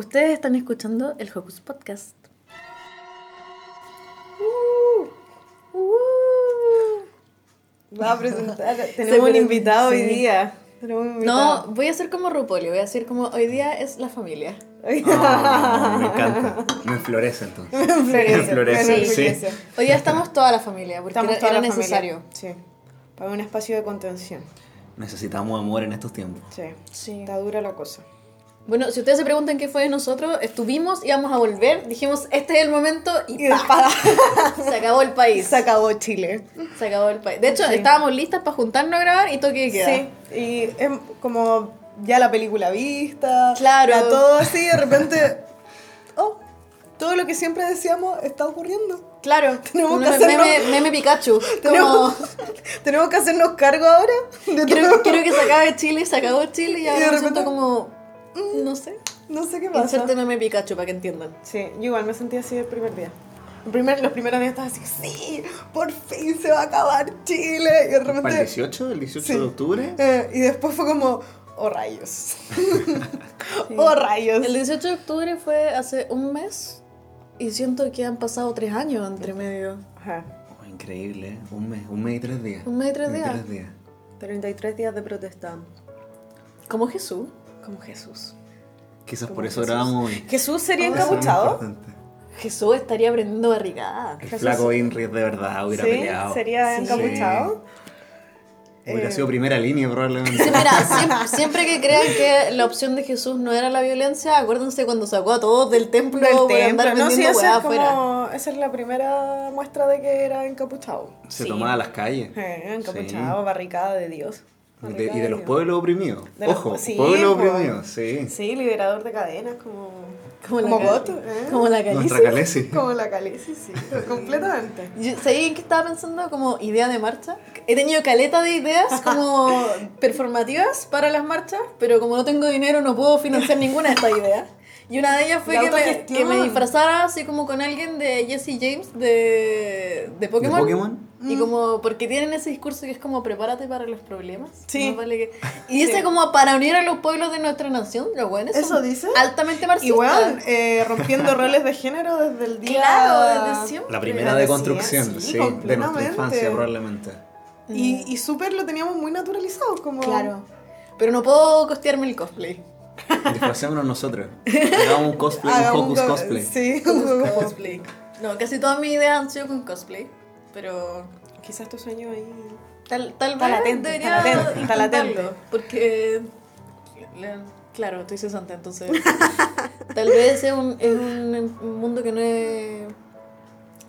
Ustedes están escuchando el Hocus Podcast. Va a presentar. Tenemos un invitado hoy día. No, voy a hacer como RuPaul, voy a decir como hoy día es la familia. Ah, me encanta. Me enflorece entonces. Florece, Me florece, me sí. florece. Hoy día estamos toda la familia, porque Estamos era, toda era la necesario. familia. Sí. Para un espacio de contención. Necesitamos amor en estos tiempos. Sí. Sí. Está dura la cosa. Bueno, si ustedes se preguntan qué fue de nosotros, estuvimos, íbamos a volver, dijimos, este es el momento y, se acabó el país. Se acabó Chile. Se acabó el país. De hecho, Sí. estábamos listas para juntarnos a grabar y toque de queda. Sí. Y es como ya la película vista. Claro. Ya todo así, de repente. Oh, todo lo que siempre decíamos está ocurriendo. Claro, Tenemos que hacerlo. meme, meme Pikachu. Tenemos, Como, tenemos que hacernos cargo ahora de quiero, todo. quiero que se acabe Chile, se acabó Chile y Y ahora de me siento repente- como, no sé. No sé qué pasa. Inserte meme Pikachu para que entiendan. Sí, yo igual me sentí así el primer día. El primer, los primeros días estaba así, sí, por fin se va a acabar Chile. Y de ¿Para el repente. 18? ¿El 18 Sí. de octubre? eh, y después fue como, oh rayos. oh rayos. El 18 de octubre fue hace un mes y siento que han pasado tres años entre medio. Ajá. Oh, increíble, ¿eh? Un mes, un mes y tres días. Un mes y tres Un mes días. tres días. 33 días de protesta. Como Jesús. Como Jesús. Quizás Como por eso Jesús. grabamos hoy. ¿Jesús sería encapuchado? Jesús estaría aprendiendo barricada. El Jesús- flaco Inri de verdad hubiera Sí, peleado. sería Sí. encapuchado. Hubiera Eh, sido primera línea probablemente. Sí, mira, siempre, siempre que crean que la opción de Jesús no era la violencia, acuérdense cuando sacó a todos del templo Del por andar. No, sí, es, afuera. como, esa es la primera muestra de que era encapuchado. Se Sí. tomaba las calles. Eh, encapuchado, barricada de Dios. Y de, y de los pueblos oprimidos. De los- Ojo, sí, pueblos oprimidos, sí. Sí, liberador de cadenas, como, Como como, la Goto. ¿eh? Como la Calici. Nuestra Calesi. Como la Calesi, sí, completamente. Yo- ¿Sabéis en qué estaba pensando? Como idea de marcha. He tenido caleta de ideas como performativas para las marchas, pero como no tengo dinero no puedo financiar ninguna de estas ideas. Y una de ellas fue que me, que me disfrazara así como con alguien de Jesse James de, de Pokémon. ¿De Pokémon? Y como, porque tienen ese discurso que es como prepárate para los problemas. Sí. Más vale que- Y dice como para unir a los pueblos de nuestra nación, los buenos. ¿Eso dice? Altamente marxistas. Y bueno, eh, rompiendo roles de género desde el día... Claro, desde siempre. La primera de construcción, sí, sí, de nuestra infancia probablemente. Y, y súper lo teníamos muy naturalizado, como... Claro. Pero no puedo costearme el cosplay. Disfracémonos nosotros. Hagamos un cosplay, un Hagamos Hocus co- cosplay. Sí, cosplay. No, casi todas mis ideas han sido con cosplay. Pero Quizás tu sueño ahí... tal, tal vez debería intentarlo, latente. Porque, claro, estoy cesante, entonces tal vez es un, es un mundo que no es...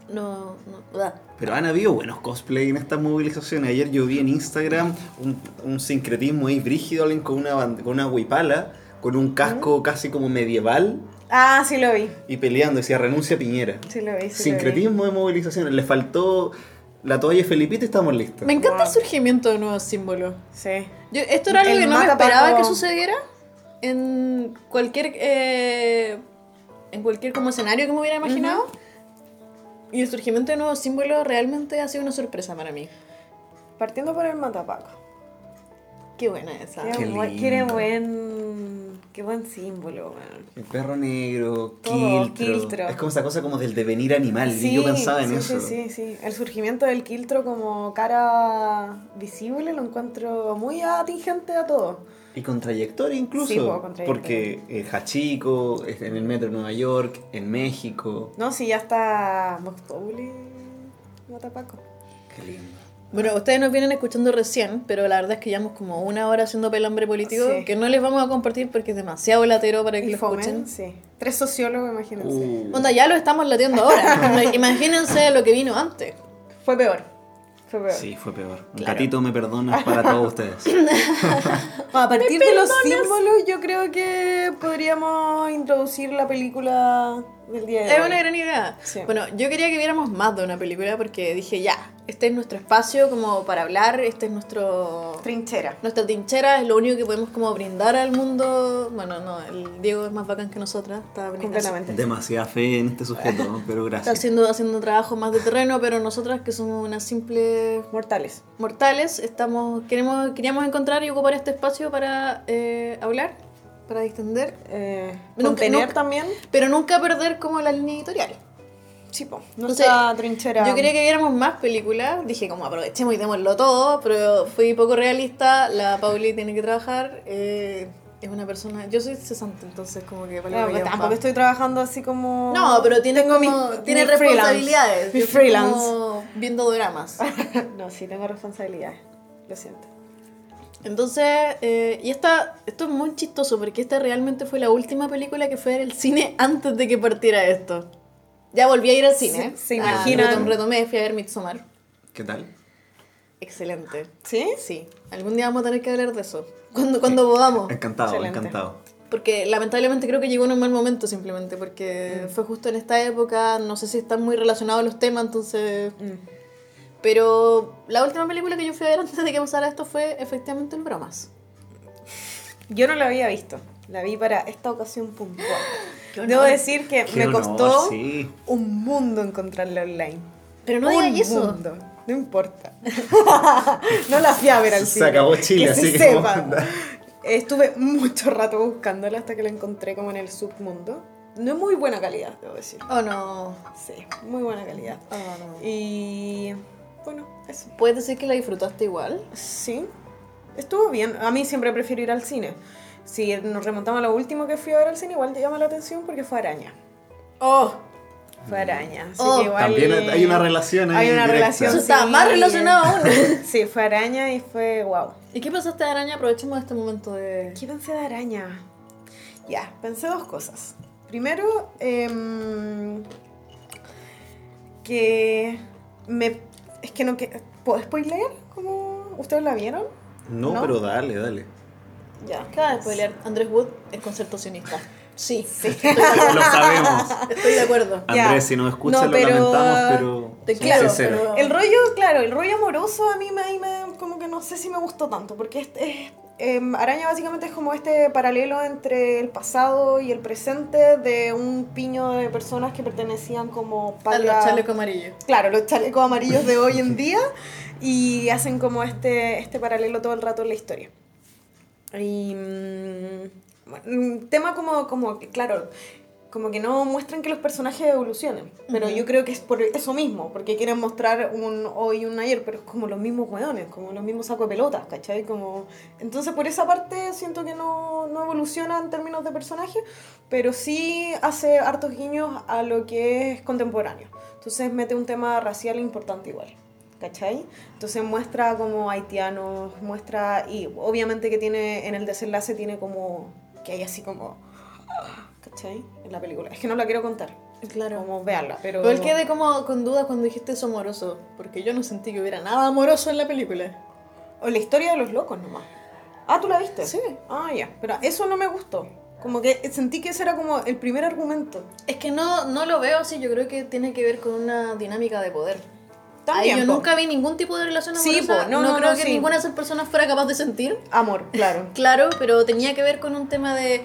No, no. Pero han habido buenos cosplay en estas movilizaciones. Ayer yo vi en Instagram un, un sincretismo ahí brígido, alguien con una, band- con una huipala, con un casco casi como medieval Ah, sí lo vi. y peleando. Decía renuncia Piñera. Sí lo vi, sí Sincretismo de movilizaciones. Le faltó la toalla de Felipito y estamos listos. Me encanta el surgimiento de nuevos símbolos. lo vi. Sí. Yo, esto era algo El que no me esperaba que sucediera en cualquier eh, en cualquier como escenario que me hubiera imaginado. Y el surgimiento de nuevos símbolos realmente ha sido una sorpresa para mí. Partiendo por el matapaco. Qué buena esa. Qué, Qué buen. Qué buen, símbolo, weón. El perro negro, Todo, quiltro. quiltro. Es como esa cosa como del devenir animal. y yo pensaba en sí, eso. Sí, sí, sí. El surgimiento del quiltro como cara visible lo encuentro muy atingente a todo. Y con trayectoria incluso. Sí, po, con trayectoria. Porque en Hachico, en el metro de Nueva York, en México. No, si ya está Vox Populi, matapaco. Qué lindo. Bueno, ustedes nos vienen escuchando recién, pero la verdad es que llevamos como una hora haciendo pelambre político Sí. que no les vamos a compartir porque es demasiado latero para que Y lo Fomen, escuchen. sí. Tres sociólogos, imagínense. Uh, Onda, ya lo estamos latiendo ahora. Imagínense lo que vino antes. Fue peor. Fue peor. Sí, fue peor. Un Claro. gatito me perdona para todos ustedes. A partir de los símbolos, yo creo que podríamos introducir la película del día de Es hoy. una gran idea. Sí. Bueno, yo quería que viéramos más de una película porque dije, ya, este es nuestro espacio como para hablar, este es nuestro Trinchera. nuestra trinchera, es lo único que podemos como brindar al mundo. Bueno, no, el Diego es más bacán que nosotras, está brindando- Completamente. Demasiada fe en este sujeto, ¿no? pero Está gracias. haciendo, haciendo trabajo más de terreno, pero nosotras que somos unas simples Mortales. mortales, estamos, queremos, queríamos encontrar y ocupar este espacio para eh, hablar, para distender, Eh, Nunca- contener nunca- también. pero nunca perder como la línea editorial. Sí, po. Nuestra trinchera. Yo quería que viéramos más películas, dije como aprovechemos y démoslo todo, pero fui poco realista, la Pauli tiene que trabajar, eh, es una persona, yo soy cesante, entonces como que para No, pues tampoco estoy trabajando así como. No, pero tiene como, tiene responsabilidades. Estoy freelance. como viendo dramas. no, sí, tengo responsabilidades. Lo siento. Entonces, eh, y esta, esto es muy chistoso porque esta realmente fue la última película que fue al cine antes de que partiera esto. Ya volví a ir al cine. Se- se Ah, imaginan. retom- retomé, fui a ver Midsommar. ¿Qué tal? Excelente. ¿Sí? Sí, algún día vamos a tener que hablar de eso. Cuando, cuando podamos. Encantado, Excelente. encantado. Porque lamentablemente creo que llegó en un mal momento simplemente, porque fue justo en esta época, no sé si están muy relacionados los temas, entonces... Mm. Pero la última película que yo fui a ver antes de que pasara esto fue efectivamente el Bromas. Yo no la había visto. La vi para esta ocasión puntual. Debo decir que Qué me honor, costó sí. un mundo encontrarla online. Pero no un digas eso. mundo. No importa. no la fui a ver al Se cine. acabó Chile, que así se que sepa. Estuve mucho rato buscándola hasta que la encontré como en el submundo. No es muy buena calidad, debo decir. Oh no. Sí, muy buena calidad. Oh, no. Y bueno, eso. ¿Puedes decir que la disfrutaste igual? Sí, estuvo bien. A mí siempre prefiero ir al cine. Si nos remontamos a lo último que fui a ver al cine, igual te llama la atención porque fue araña. Oh, Fue araña. Así Oh. que igual... También hay una relación ahí Hay una directa. relación. eso está sí. más relacionado aún. Sí, fue araña y fue wow. ¿Y qué pensaste de Araña? Aprovechemos este momento de... ¿Qué pensé de araña? Ya, pensé dos cosas. Primero, em, que me... Es que no... Que, ¿Puedo spoilear? ¿Cómo? ¿Ustedes la vieron? No, ¿No? pero dale, dale. Ya. Acaba de spoilear. Andrés Wood es concertacionista. Sí, Lo sabemos. estoy de acuerdo. Ya. Andrés, si nos escuchas, No, lo pero- lamentamos, pero. Te sinceros. pero- El rollo, claro, el rollo amoroso a mí me, me- como que no sé si me gustó tanto, porque es, es- em, Araña básicamente es como este paralelo entre el pasado y el presente de un piño de personas que pertenecían como A los chalecos amarillos. Claro, los chalecos amarillos de hoy en día y hacen como este, este paralelo todo el rato en la historia. Y mm, bueno, un tema como, como claro, como que no muestran que los personajes evolucionen, pero Ujú. yo creo que es por eso mismo, porque quieren mostrar un hoy y un ayer, pero es como los mismos hueones, como los mismos sacos de pelotas, ¿cachai? Como... Entonces por esa parte siento que no, no evoluciona en términos de personaje, pero sí hace hartos guiños a lo que es contemporáneo. Entonces mete un tema racial importante igual. ¿Cachai? Entonces muestra como haitianos, muestra, y obviamente que tiene, en el desenlace tiene como, que hay así como, ¿cachai? En la película. Es que no la quiero contar, Claro. como veanla, pero... Pero él quedé como con dudas cuando dijiste eso amoroso, porque yo no sentí que hubiera nada amoroso en la película. O la historia de los locos nomás. Ah, ¿tú la viste? Sí. Ah, ya. Pero eso no me gustó. Como que sentí que ese era como el primer argumento. Es que no, no lo veo así, yo creo que tiene que ver con una dinámica de poder. También, Ahí yo po. nunca vi ningún tipo de relación Sí, amorosa. po, no, no, no, creo no, que sí. ninguna de esas personas fuera capaz de sentir. Amor, claro. Claro, pero tenía que ver con un tema de,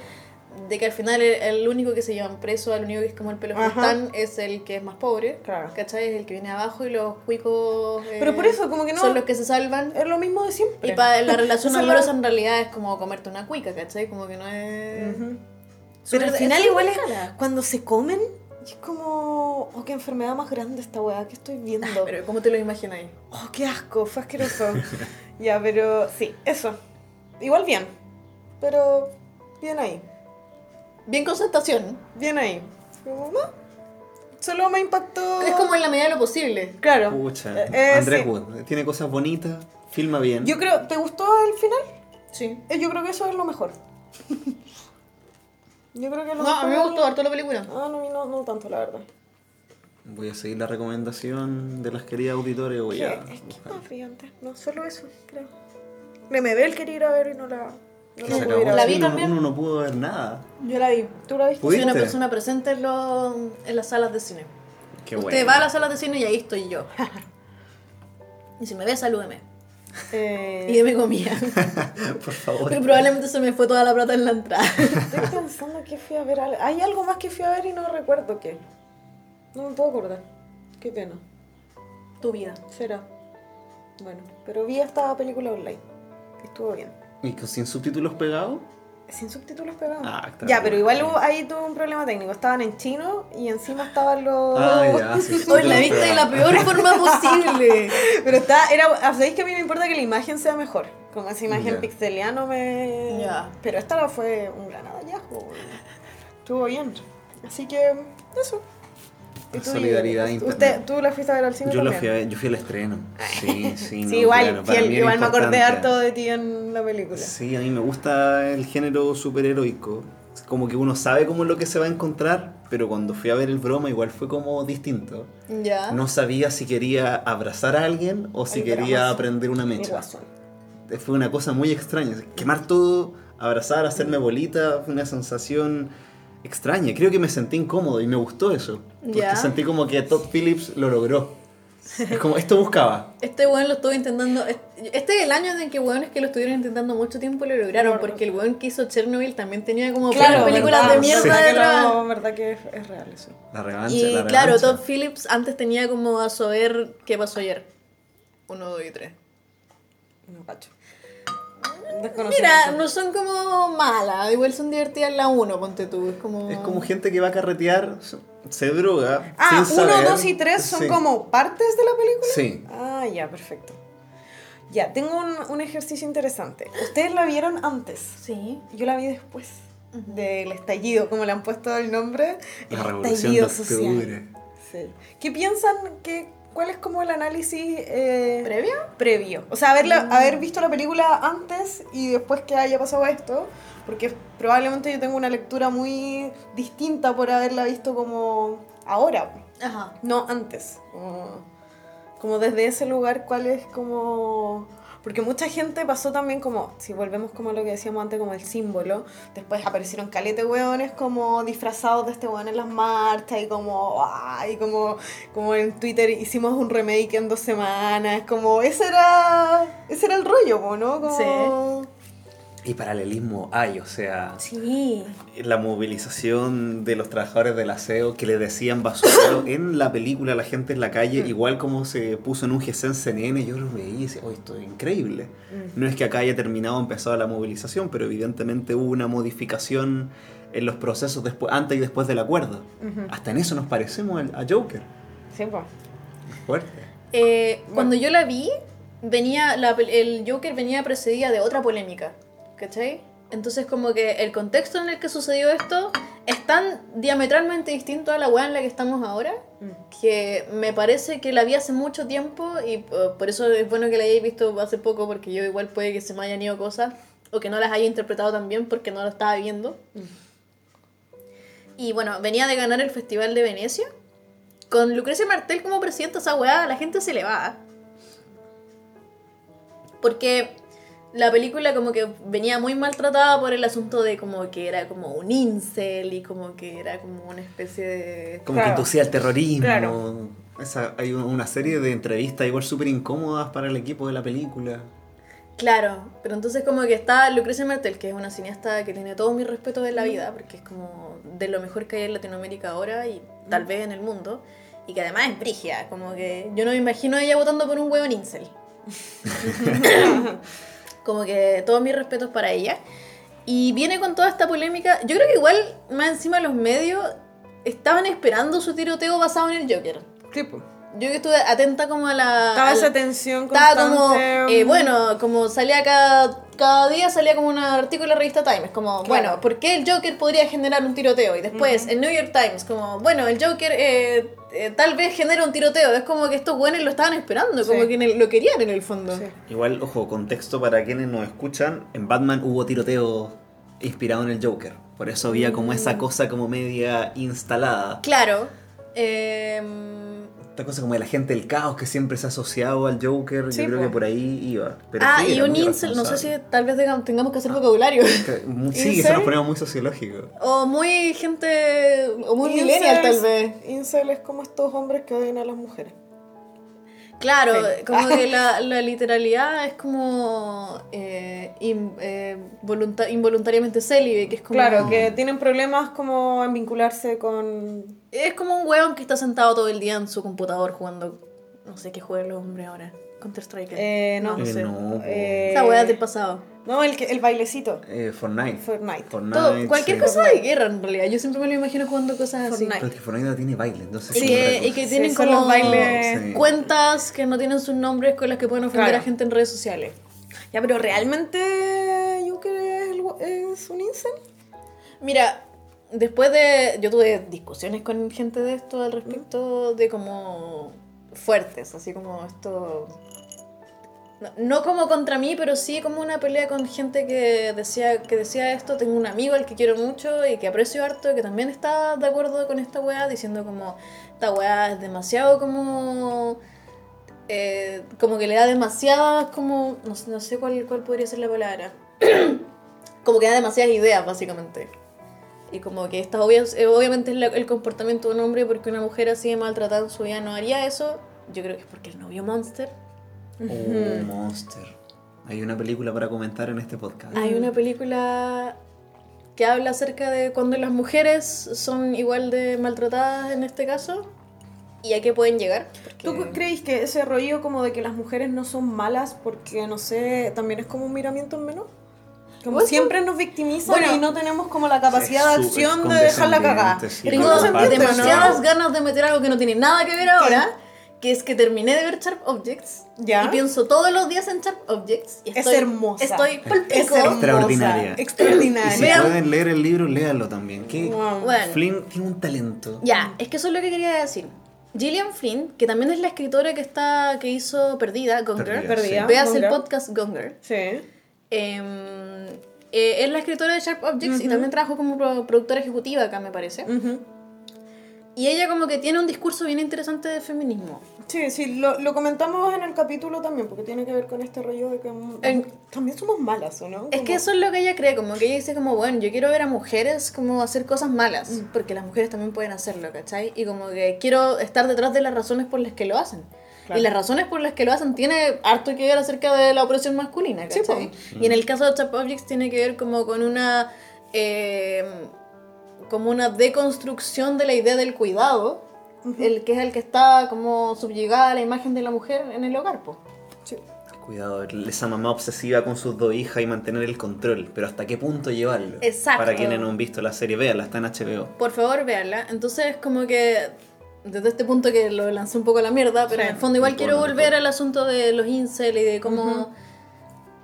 de que al final el, el único que se llevan preso, el único que es como el pelo frután, es el que es más pobre. Claro. ¿Cachai? Es el que viene abajo y los cuicos. eh, Pero por eso, como que no- Son los que se salvan. Es lo mismo de siempre. Y para la relación es amorosa en realidad es como comerte una cuica, ¿cachai? Como que no es. Ujú. Súper- Pero al es final igual es mala. cuando se comen, y es como, oh, qué enfermedad más grande esta weá que estoy viendo. Pero ¿cómo te lo imaginas ahí? Oh, qué asco, fue asqueroso. ya, pero sí, eso. Igual bien, pero bien ahí, Bien concentración. bien ahí. Como, no, Solo me impactó... Es como en la medida de lo posible. Claro. Pucha, Eh, eh, Andrés sí. Wood. Tiene cosas bonitas, filma bien. Yo creo, ¿te gustó el final? Sí. Eh, Yo creo que eso es lo mejor. Yo creo que lo No, a mí me gustó harto la película. Ah, no, a mí no, no tanto, la verdad. Voy a seguir la recomendación de las queridas auditores. Voy a Es que buscar. más brillante. No, solo eso, creo. Me me ve el querer ir a ver y no la. No la se pude acabó ir a La ver. vi también. Uno no pudo ver nada. Yo la vi. ¿Tú la viste? Soy una persona presente en, los- en las salas de cine. Qué Usted bueno. va a las salas de cine y ahí estoy yo. y si me ve, salúdeme. Eh, Y deme comida. Por favor. Porque probablemente se me fue toda la plata en la entrada. Estoy pensando que fui a ver. al- Hay algo más que fui a ver y no recuerdo qué. No me puedo acordar. Qué pena. tu vida. Será. Bueno, pero vi esta película online. Estuvo bien. ¿Y que sin subtítulos pegados? Sin subtítulos pegados. Ah, ya, pero igual hubo- ahí tuvo un problema técnico. Estaban en chino y encima estaban los. Ah, ya, sí, sí, Hoy la sí, viste de la peor forma posible. Pero está, era, ¿sabéis que a mí me importa que la imagen sea mejor? Como esa imagen Ya. pixeliano me... Ya. Pero esta fue un gran hallazgo. güey. Estuvo bien. Así que, eso. ¿Y tú, Solidaridad. ¿Usted, ¿Tú la fuiste a ver al cine Yo, lo también? fui a ver- yo fui al estreno. Sí, sí. Sí, no, igual, claro, para fiel, mí era igual me acordé harto de ti en la película. Sí, a mí me gusta el género superheroico. Como que uno sabe cómo es lo que se va a encontrar, pero cuando fui a ver el broma igual fue como distinto. Ya. No sabía si quería abrazar a alguien o si El quería aprender una mecha. Fue una cosa muy extraña. Quemar todo, abrazar, hacerme bolita, fue una sensación extraña. Creo que me sentí incómodo y me gustó eso. Porque sentí como que Todd Phillips lo logró. Es como, esto buscaba. Este weón lo estuvo intentando. Este es el año en que weones que lo estuvieron intentando mucho tiempo lo lograron. Claro. Porque el weón que hizo Chernobyl también tenía como Claro, películas verdad, de mierda que detrás. lo- verdad que es, es real eso. La revancha. Y la claro, revancha. Todd Phillips antes tenía como a saber qué pasó ayer. Uno, dos y tres. No cacho. Mira, no son como malas, igual son divertidas la uno, ponte tú. Es como. Es como gente que va a carretear, se- droga. Ah, sin uno, saber. dos y tres son Sí. como partes de la película. Sí. Ah, ya, perfecto. Ya, tengo un, un ejercicio interesante. ¿Ustedes la vieron antes? Sí. Yo la vi después del estallido, como le han puesto el nombre. La el revolución de octubre. Sí. ¿Qué piensan? Que, ¿Cuál es como el análisis eh, ¿Previo? previo? O sea, haberla- haber visto la película antes y después que haya pasado esto, porque probablemente yo tengo una lectura muy distinta por haberla visto como ahora. Ajá. No, antes. Como, como desde ese lugar, ¿cuál es como...? Porque mucha gente pasó también como, si volvemos como a lo que decíamos antes, como el símbolo, después aparecieron calete hueones como disfrazados de este hueón en las marchas y como, ay, como, como en Twitter hicimos un remake en dos semanas, como ese era, ese era el rollo, ¿no? Como, Y paralelismo hay, o sea, Sí. la movilización de los trabajadores del aseo que le decían basurero en la película la gente en la calle, Mm. igual como se puso en un GC en CNN, yo lo veía y decía, oh, esto es increíble. Mm. No es que acá haya terminado, empezado la movilización, pero evidentemente hubo una modificación en los procesos después, antes y después del acuerdo. Hasta en eso nos parecemos a Joker. Sí, po. Fuerte. Eh, cuando yo la vi, venía la el Joker venía precedida de otra polémica, ¿cachai? Entonces como que el contexto en el que sucedió esto es tan diametralmente distinto a la weá en la que estamos ahora que me parece que la vi hace mucho tiempo y uh, por eso es bueno que la hayáis visto hace poco porque yo igual puede que se me hayan ido cosas o que no las haya interpretado tan bien porque no lo estaba viendo. Y bueno, venía de ganar el Festival de Venecia. Con Lucrecia Martel como presidenta, esa weá, la gente se le va. Porque la película como que venía muy maltratada por el asunto de como que era como un incel y como que era como una especie de... Como Claro. que inducía el terrorismo. Claro. Esa- hay un- una serie de entrevistas igual súper incómodas para el equipo de la película. Claro, pero entonces como que está Lucrecia Martel, que es una cineasta que tiene todo mi respeto en la vida, porque es como de lo mejor que hay en Latinoamérica ahora y tal vez en el mundo, y que además es brigia, como que yo no me imagino a ella votando por un huevo incel. como que todos mis respetos para ella. Y viene con toda esta polémica, yo creo que igual más encima los medios estaban esperando su tiroteo basado en el Joker. Sí, po. Yo que estuve atenta como a la... Estaba a la- esa tensión estaba como, constante, eh, mm. bueno, como salía cada, cada día salía como un artículo en la revista Times, como, Claro. bueno, ¿por qué el Joker podría generar un tiroteo? Y después, el New York Times, como, bueno, el Joker eh, eh, tal vez genera un tiroteo. Es como que estos buenos lo estaban esperando, como que el- lo querían en el fondo. Sí. Igual, ojo, contexto para quienes nos escuchan, en Batman hubo tiroteo inspirado en el Joker. Por eso había como Mm. esa cosa como media instalada. Claro. Em, Esta cosa como de la gente del caos que siempre se ha asociado al Joker, Sí, yo creo po. que por ahí iba. Pero ah, sí, y un incel, no sé si tal vez tengamos- tengamos que hacer vocabulario. Sí, ¿Incel? se nos ponemos muy sociológicos. o muy gente, o muy Incels- millennial tal vez. Incel es como estos hombres que odian a las mujeres. Claro, Sí. como que la, la literalidad es como eh, in- eh, volunta- involuntariamente célibe, que es como... Claro, que tienen problemas como en vincularse con... Es como un weón que está sentado todo el día en su computador jugando... No sé qué juegan los hombres ahora. Counter Strike. Eh, no, no Eh, sé. no. Eh, Esa weá del pasado. No, el, que- el bailecito. Eh, Fortnite. Fortnite. Fortnite, Todo, cualquier sí. cosa de guerra en realidad. Yo siempre me lo imagino jugando cosas así. Fortnite. Pero es que Fortnite no tiene baile, entonces. Sí, y que tienen como bailes- Sí. cuentas que no tienen sus nombres con las que pueden ofender Claro. a gente en redes sociales. Ya, pero realmente Joker es, el es un incel. Mira, después de. Yo tuve discusiones con gente de esto al respecto de como. fuertes, así como esto. No, como contra mí, pero sí como una pelea con gente que decía, que decía esto. Tengo un amigo al que quiero mucho y que aprecio harto, que también está de acuerdo con esta weá, diciendo como esta weá es demasiado como. eh, como que le da demasiadas como. No, no sé cuál, cuál podría ser la palabra. como que da demasiadas ideas, básicamente. Y como que obvia- eh, obviamente es el comportamiento de un hombre porque una mujer así de maltratada en su vida no haría eso. Yo creo que es porque el novio Monster. Oh, Monster. Hay una película para comentar en este podcast. Hay una película que habla acerca de cuando las mujeres son igual de maltratadas en este caso y a qué pueden llegar. ¿Tú porque- creéis que ese rollo como de que las mujeres no son malas porque, no sé, también es como un miramiento en menos? Como Bueno, siempre nos victimizan bueno, y no tenemos como la capacidad Es de acción de dejar la cagada. condescendiente, sí, Tengo demasiadas ganas de meter algo que no tiene nada que ver ahora, que es que terminé de ver Sharp Objects ¿Ya? y pienso todos los días en Sharp Objects y Es estoy, hermosa. Estoy pal Es hermosa, Extraordinaria. Y si Extraordinaria. Vean- pueden leer el libro, léanlo también. Que Wow. Bueno. Flynn tiene un talento. Ya, es que eso es lo que quería decir. Gillian Flynn, que también es la escritora que está que hizo Perdida, Gone Girl. Perdida, Perdida. sí. Veas el podcast Gone Girl. Sí. Em, eh, es la escritora de Sharp Objects y también trabajó como pro- productora ejecutiva acá, me parece. Ujú. Y ella como que tiene un discurso bien interesante de feminismo. Sí, sí, lo, lo comentamos en el capítulo también, porque tiene que ver con este rollo de que mm, En- también somos malas, ¿o no? Es que eso es lo que ella cree, como que ella dice como, bueno, yo quiero ver a mujeres como hacer cosas malas, porque las mujeres también pueden hacerlo, ¿cachai? Y como que quiero estar detrás de las razones por las que lo hacen. Claro. Y las razones por las que lo hacen tiene harto que ver acerca de la opresión masculina, Sí, ¿cachai? y en el caso de Chap Objects tiene que ver como con una... eh, como una deconstrucción de la idea del cuidado, el que es el que está como subyugada a la imagen de la mujer en el hogar. Sí. Cuidado, esa mamá obsesiva con sus dos hijas y mantener el control. Pero ¿hasta qué punto llevarlo? Exacto. Para quienes no han visto la serie, véanla, está en HBO. Por favor, véanla. Entonces, como que desde este punto que lo lancé un poco a la mierda, pero Sí. en el fondo igual quiero volver al asunto de los incel y de cómo...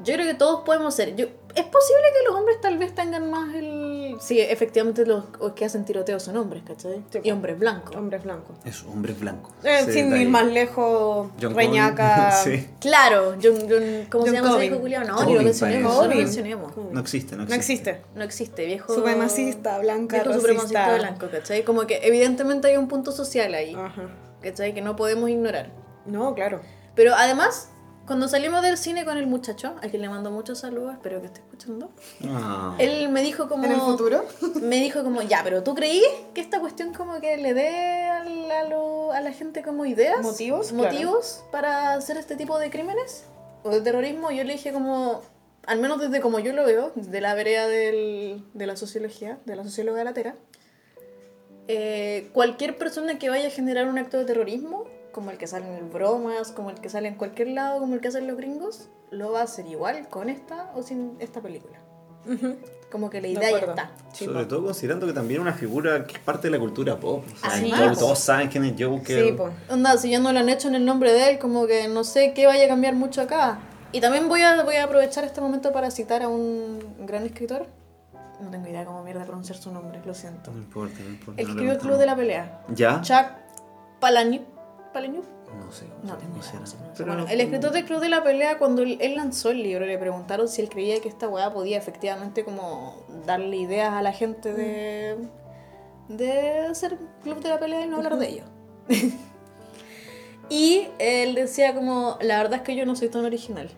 Yo creo que todos podemos ser. Yo, es posible que los hombres tal vez tengan más el... Sí, efectivamente los que hacen tiroteos son hombres, ¿cachai? Sí. Y hombres blancos. Hombres blancos. Es hombres blancos. Eh, sin ir más lejos, John Reñaca. Sí. Claro, John, John- ¿cómo se llama ese culiao? No, lo mencionemos, no lo mencionemos. No existe, no No existe. existe. No existe, viejo... Supremacista, blanca, Viejo racista. supremacista blanco, ¿cachai? Como que evidentemente hay un punto social ahí, Ajá. ¿cachai? Que no podemos ignorar. No, claro. Pero además, cuando salimos del cine con el muchacho, a quien le mando muchos saludos, espero que esté escuchando, Ah. él me dijo como... ¿En el futuro? Me dijo como, ya, pero ¿tú creí que esta cuestión como que le dé a la, a lo- a la gente como ideas? Motivos, ¿Motivos para hacer este tipo de crímenes? ¿O de terrorismo? Yo le dije como, al menos desde como yo lo veo, de la vereda del- de la sociología, de la socióloga latera, eh, cualquier persona que vaya a generar un acto de terrorismo, como el que sale en bromas, como el que sale en cualquier lado, como el que hacen los gringos, lo va a hacer igual con esta o sin esta película. Como que la De idea ya está. Sobre todo considerando que también es una figura que es parte de la cultura pop. O sea, Además. todos, todos saben quién es Joker. Sí, po. Onda, si ya no lo han hecho en el nombre de él, como que no sé qué vaya a cambiar mucho acá. Y también voy a, voy a aprovechar este momento para citar a un gran escritor. No tengo idea cómo mierda pronunciar su nombre, lo siento. No importa, no importa. El que no escribió el Club de la Pelea. ¿Ya? Chuck Palahniuk. No sé. No sé tengo idea. no sé. Bueno, el escritor del Club de la Pelea, cuando él él lanzó el libro, le preguntaron si él creía que esta weá podía efectivamente como darle ideas a la gente de, de hacer Club de la Pelea y no hablar de ello. y él decía como, la verdad es que yo no soy tan original.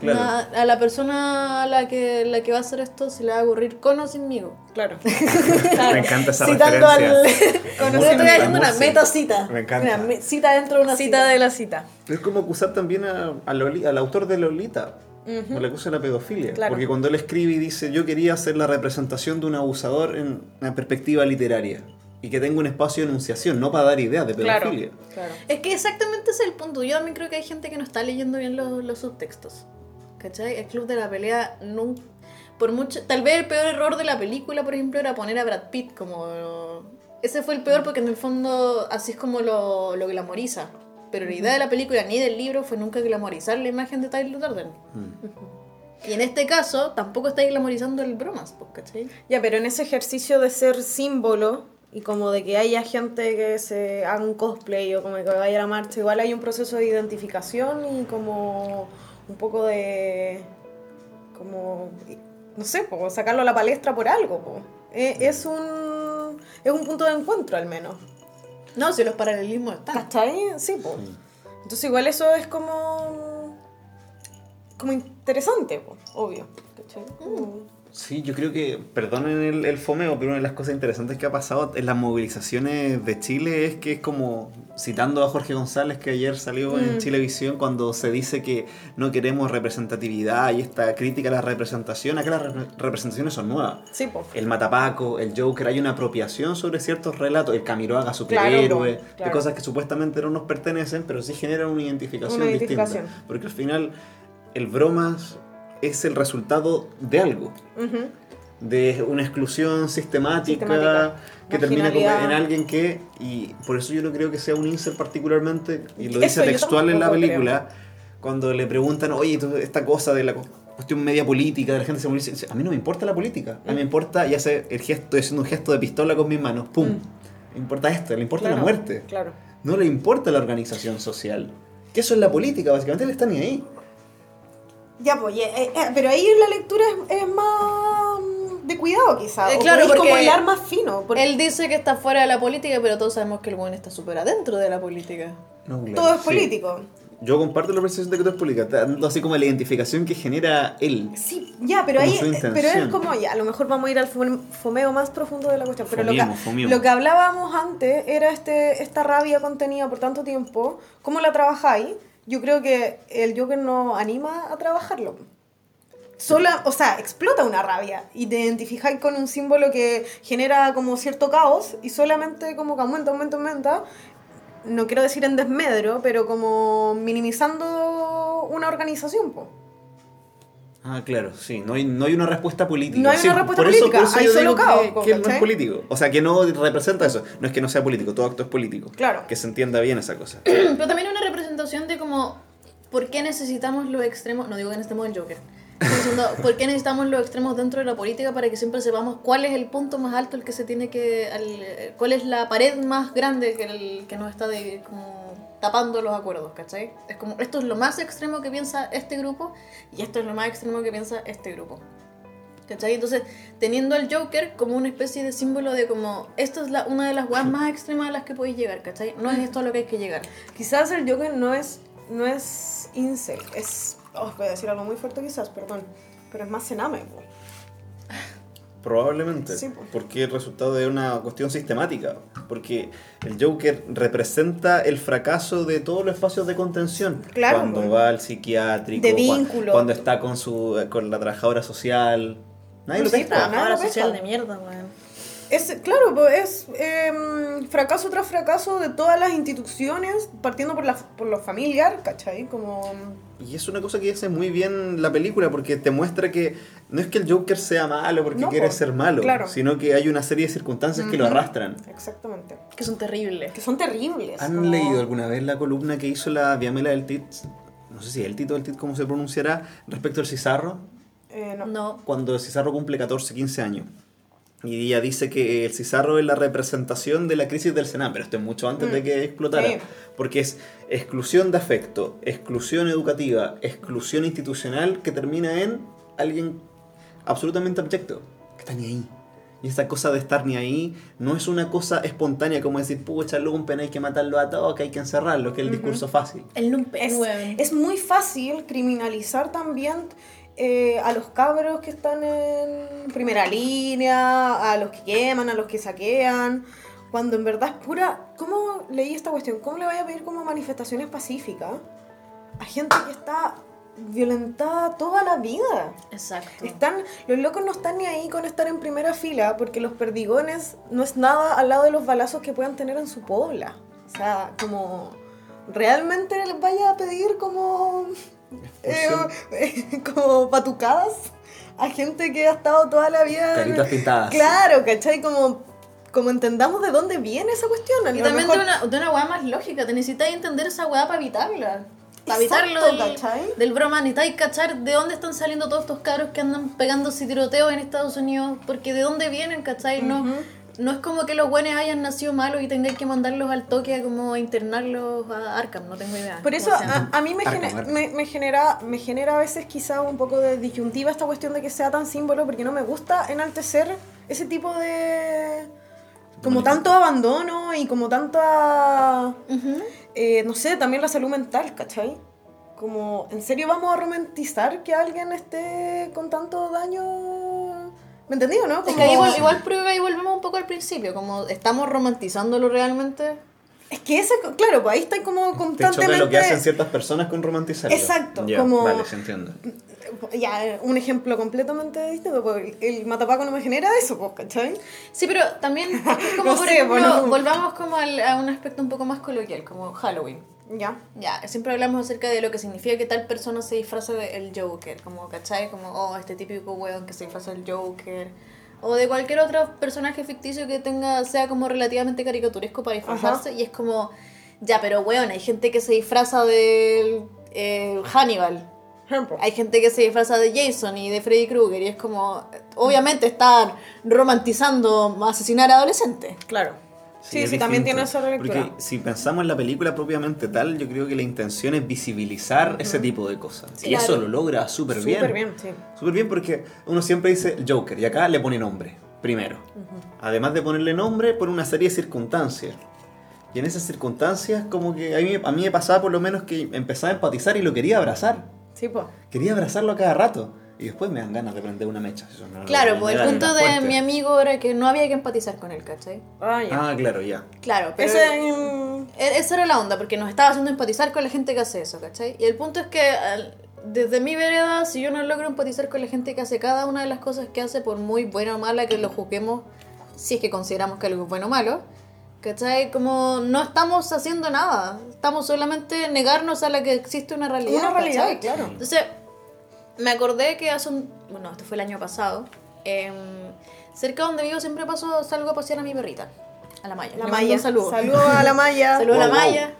Claro. Na- a la persona a la que, la que va a hacer esto se le va a ocurrir con o sinmigo. Claro. Me encanta esa Citando al- referencia. Con muy- estoy haciendo una Murcia. meta cita. Me encanta. Una cita dentro de una cita. Cita de la cita. Es como acusar también a, a Loli- al autor de Lolita. No le acusan a pedofilia. Claro. Porque cuando él escribe y dice, yo quería hacer la representación de un abusador en una perspectiva literaria. y que tenga un espacio de enunciación, no para dar ideas de Claro, pedofilia. claro. Es que exactamente ese es el punto. Yo también creo que hay gente que no está leyendo bien los, los subtextos. ¿Cachai? El club de la pelea no, por mucho tal vez el peor error de la película, por ejemplo, era poner a Brad Pitt como ese fue el peor porque en el fondo así es como lo, lo glamoriza. Pero la idea de la película ni del libro fue nunca glamorizar la imagen de Tyler Durden. Mm. Y en este caso tampoco estáis glamorizando el bromas, pues, ¿cachai? Ya, pero en ese ejercicio de ser símbolo y como de que haya gente que se haga un cosplay o como que vaya a la marcha, igual hay un proceso de identificación y como un poco de como no sé, po, sacarlo a la palestra por algo, po. Eh, es un es un punto de encuentro al menos. No, si los paralelismos están. ¿Cachai? Sí, po. Sí. Entonces igual eso es como como interesante, po, obvio. ¿Cachai? Como- Sí, yo creo que, perdonen el, el fomeo, pero una de las cosas interesantes que ha pasado en las movilizaciones de Chile es que es como, citando a Jorge González que ayer salió en Mm. Chilevisión, cuando se dice que no queremos representatividad y esta crítica a la representación, acá las re- representaciones son nuevas. Sí, po. El Matapaco, el Joker, hay una apropiación sobre ciertos relatos, el Camiroaga Claro, superhéroe, de claro. cosas que supuestamente no nos pertenecen, pero sí generan una identificación, Una identificación. distinta. Porque al final, el bromas es el resultado de algo de una exclusión sistemática, Sistemática. Que termina como en alguien que, y por eso yo no creo que sea un insert particularmente, y lo dice textual en la película, cuando le preguntan, oye, esta cosa de la cu- cuestión media política, de la gente se moviliza, dice, a mí no me importa la política, a mí me importa, y hace el gesto, estoy haciendo un gesto de pistola con mis manos, ¡pum! Mm. Le importa esto, le importa la muerte, Claro. no le importa la organización social. Que eso es la política, básicamente él está ni ahí. Ya, pues, eh, eh, pero ahí la lectura es, es más mm, de cuidado, quizás. Eh, o claro, como hilar más fino. Porque Él dice que está fuera de la política, pero todos sabemos que el buen está súper adentro de la política. No, claro, todo es sí. político. Yo comparto la percepción de que todo es política, así como la identificación que genera él. Sí, ya, pero ahí. Pero es como, ya, a lo mejor vamos a ir al fome- fomeo más profundo de la cuestión. Pero lo, que, fomiemos. lo que hablábamos antes era este, esta rabia contenida por tanto tiempo. ¿Cómo la trabajáis? Yo creo que el Joker nos anima a trabajarlo. Solo, o sea, explota una rabia y te identificáis con un símbolo que genera como cierto caos y solamente como que aumenta, aumenta, aumenta. No quiero decir en desmedro, pero como minimizando una organización, po. Ah, claro, sí, no hay, no hay una respuesta política. No hay Sí, una respuesta por eso- política, por eso hay yo solo digo caos, que, que no es político. O sea, que no representa eso. No es que no sea político, todo acto es político. Claro. Que se entienda bien esa cosa. Pero también una representación de como, ¿por qué necesitamos los extremos? No digo que necesitemos el Joker. Diciendo, ¿por qué necesitamos los extremos dentro de la política para que siempre sepamos cuál es el punto más alto el que se tiene que... cuál es la pared más grande que, el- que nos está de, como, tapando los acuerdos, ¿cachai? Es como, esto es lo más extremo que piensa este grupo y esto es lo más extremo que piensa este grupo. ¿Cachai? Entonces, teniendo al Joker como una especie de símbolo de como, esto es la, una de las weas más extremas a las que podéis llegar, ¿cachai? No es esto a lo que hay que llegar. Quizás el Joker no es, no es incel, es... Oh, voy a decir algo muy fuerte quizás, perdón. Pero es más cename, po. Probablemente. Sí, pues. Porque el resultado de una cuestión sistemática. Porque el Joker representa el fracaso de todos los espacios de contención. Claro, Cuando pues. va al psiquiátrico. De vínculo. Cuando está con su con la trabajadora social. Nadie lo Sí, pesca. pesca. social de mierda, weón. Es, claro, pues es em, fracaso tras fracaso de todas las instituciones, partiendo por, la, por lo familiar, ¿cachai? Como... Y es una cosa que hace muy bien la película porque te muestra que no es que el Joker sea malo porque No, quiere ser malo, claro. sino que hay una serie de circunstancias que lo arrastran. Exactamente. Que son terribles. Que son terribles. ¿Han como- leído alguna vez la columna que hizo la Diamela del Tit? No sé si el Tito del Tit, cómo se pronunciará, respecto al Cizarro, Eh, no. No. cuando el Cizarro cumple 14, 15 años. Y ella dice que el Cizarro es la representación de la crisis del Senado, pero esto es mucho antes de Mm, que explotara. sí. Porque es exclusión de afecto, exclusión educativa, exclusión institucional que termina en alguien absolutamente abyecto, que está ni ahí. Y esa cosa de estar ni ahí no es una cosa espontánea como decir, pucha, lumpen, hay que matarlo a todos, que hay que encerrarlo, que es el Ujú. discurso fácil. El lumpen, es muy fácil criminalizar también eh, a los cabros que están en primera línea, a los que queman, a los que saquean, cuando en verdad es pura... ¿Cómo leí esta cuestión? ¿Cómo le voy a pedir como manifestaciones pacíficas a gente que está violentada toda la vida. Exacto. Están, los locos no están ni ahí con estar en primera fila porque los perdigones no es nada al lado de los balazos que puedan tener en su pobla. O sea, como realmente les vaya a pedir como eh, como patucadas a gente que ha estado toda la vida. Caritas pintadas. Claro, ¿cachai? Como, como entendamos de dónde viene esa cuestión. A Y también mejor- de una, de una weá más lógica, te necesitas entender esa weá para evitarla. Para Exacto, evitarlo del, ¿cachai? del broma, necesitáis cachar de dónde están saliendo todos estos cabros que andan pegándose tiroteos en Estados Unidos, porque de dónde vienen, ¿cachai? No, no es como que los buenos hayan nacido malos y tengáis que mandarlos al toque a como internarlos a Arkham, no tengo idea. Por eso a, a mí me, Arkham, gene- Arkham. me, me genera, me genera a veces quizá un poco de disyuntiva esta cuestión de que sea tan símbolo porque no me gusta enaltecer ese tipo de... Como tanto abandono y como tanta... Ujú. eh, no sé, también la salud mental, ¿cachai? Como, ¿en serio vamos a romantizar que alguien esté con tanto daño? ¿Me entendí o no? Es Como- que ahí igual, igual prueba y volvemos un poco al principio, como estamos romantizándolo realmente. Es que ese, claro, pues ahí está como constantemente... lo que hacen ciertas personas con romantizarlo. Exacto, Ya, como- Vale, se entiende. Ya, eh, un ejemplo completamente distinto, pues el, matapaco no me genera eso, pues, ¿cachai? Sí, pero también es como, No por sé, ejemplo, bueno. volvamos como al- a un aspecto un poco más coloquial, como Halloween. Ya. Ya, siempre hablamos acerca de lo que significa que tal persona se disfraza del Joker, como, ¿cachai? Como, oh, este típico weón que se disfraza del Joker. O de cualquier otro personaje ficticio que tenga, sea como relativamente caricaturesco para disfrazarse. Y es como, ya, pero weón, hay gente que se disfraza del eh, Hannibal. Ejemplo. Hay gente que se disfraza de Jason y de Freddy Krueger. Y es como, obviamente están romantizando asesinar a adolescentes. Claro. Sí, es sí, también tiene esa lectura. Porque si pensamos en la película propiamente tal, yo creo que la intención es visibilizar ese tipo de cosas. y Claro. eso lo logra súper bien. Súper bien, sí. Súper bien porque uno siempre dice Joker y acá le pone nombre, primero. Además de ponerle nombre, por una serie de circunstancias. Y en esas circunstancias, como que a mí, a mí me pasaba por lo menos que empezaba a empatizar y lo quería abrazar. Sí, pues. Quería abrazarlo a cada rato. Y después me dan ganas de prender una mecha. Eso no- Claro, pues el punto de fuerte. mi amigo era que no había que empatizar con él, ¿cachai? Ah, ya. Ah, claro, ya. Claro, pero... Ese, mm, E- Esa era la onda, porque nos estaba haciendo empatizar con la gente que hace eso, ¿cachai? Y el punto es que desde mi vereda, si yo no logro empatizar con la gente que hace cada una de las cosas que hace, por muy buena o mala que lo juzguemos, si es que consideramos que algo es bueno o malo, ¿cachai? Como no estamos haciendo nada, estamos solamente negarnos a la que existe una realidad. Una realidad, ¿cachai? claro. Entonces, me acordé que hace un... Bueno, esto fue el año pasado. em, cerca donde vivo siempre paso, salgo a pasear a mi perrita, a la Maya. la Le Maya. un saludo. Saludos a la Maya. Saludos a la wow. Maya.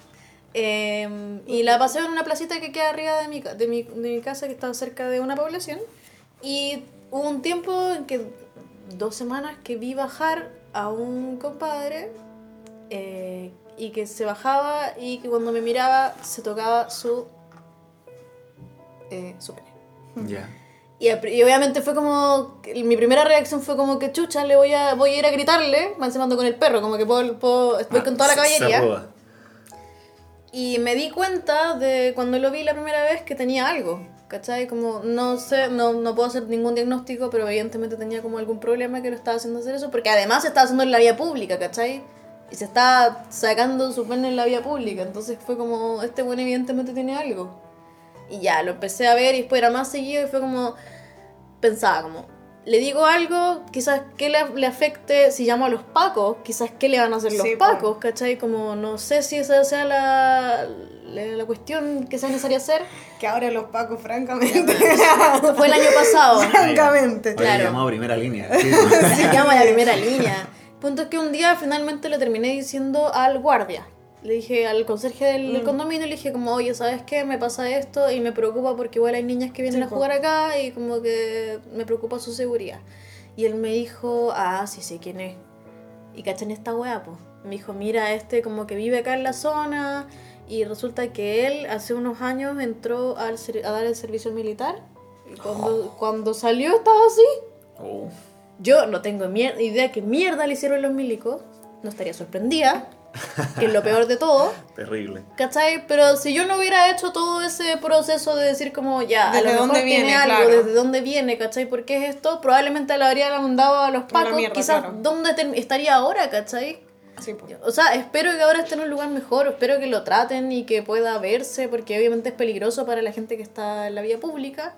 Eh, y la paseo en una placita que queda arriba de mi, ca- de, mi, de mi casa, que está cerca de una población. Y hubo un tiempo en que, dos semanas, que vi bajar a un compadre eh, y que se bajaba y que cuando me miraba se tocaba su, eh, su pene. Ya. Y, ap- y obviamente fue como. Mi primera reacción fue como que chucha, le voy a, voy a ir a gritarle. Me encima con el perro, como que puedo, puedo- voy Ah, con toda la caballería. Y me di cuenta de cuando lo vi la primera vez que tenía algo. ¿Cachai? Como no sé, no, no puedo hacer ningún diagnóstico, pero evidentemente tenía como algún problema que lo estaba haciendo hacer eso, porque además se estaba haciendo en la vía pública, ¿cachai? Y se estaba sacando su pene en la vía pública, entonces fue como, este bueno evidentemente tiene algo. Y ya, lo empecé a ver y después era más seguido y fue como, pensaba como, le digo algo, quizás que le, le afecte, si llamo a los pacos, quizás qué le van a hacer los Sí, pacos, ¿cachai? Como no sé si esa sea la, la, la cuestión que sea necesaria hacer. Que ahora los pacos, francamente. Esto fue el año pasado. francamente. Oye, Claro. llamado a primera línea. Sí. Se llama la primera línea. Punto es que un día finalmente le terminé diciendo al guardia. Le dije al conserje del, del condominio, le dije como, oye, ¿sabes qué? Me pasa esto y me preocupa porque igual hay niñas que vienen Sí, a jugar acá y como que me preocupa su seguridad. Y él me dijo, ah, sí sé quién es. Y cachan esta weá, pues. Me dijo, mira, este como que vive acá en la zona y resulta que él hace unos años entró al a dar el servicio militar y cuando, cuando salió estaba así. Oh. Yo no tengo idea qué mierda le hicieron los milicos. No estaría sorprendida. Que es lo peor de todo. Terrible. ¿Cachai? Pero si yo no hubiera hecho todo ese proceso de decir como ya, a ¿Desde lo mejor dónde tiene viene? algo, Claro. desde dónde viene, ¿cachai? ¿Por qué es esto? Probablemente le habría mandado a los A pacos. mierda, Quizás claro. dónde estaría ahora, ¿cachai? Sí, pues. O sea, espero que ahora esté en un lugar mejor, espero que lo traten y que pueda verse, porque obviamente es peligroso para la gente que está en la vía pública.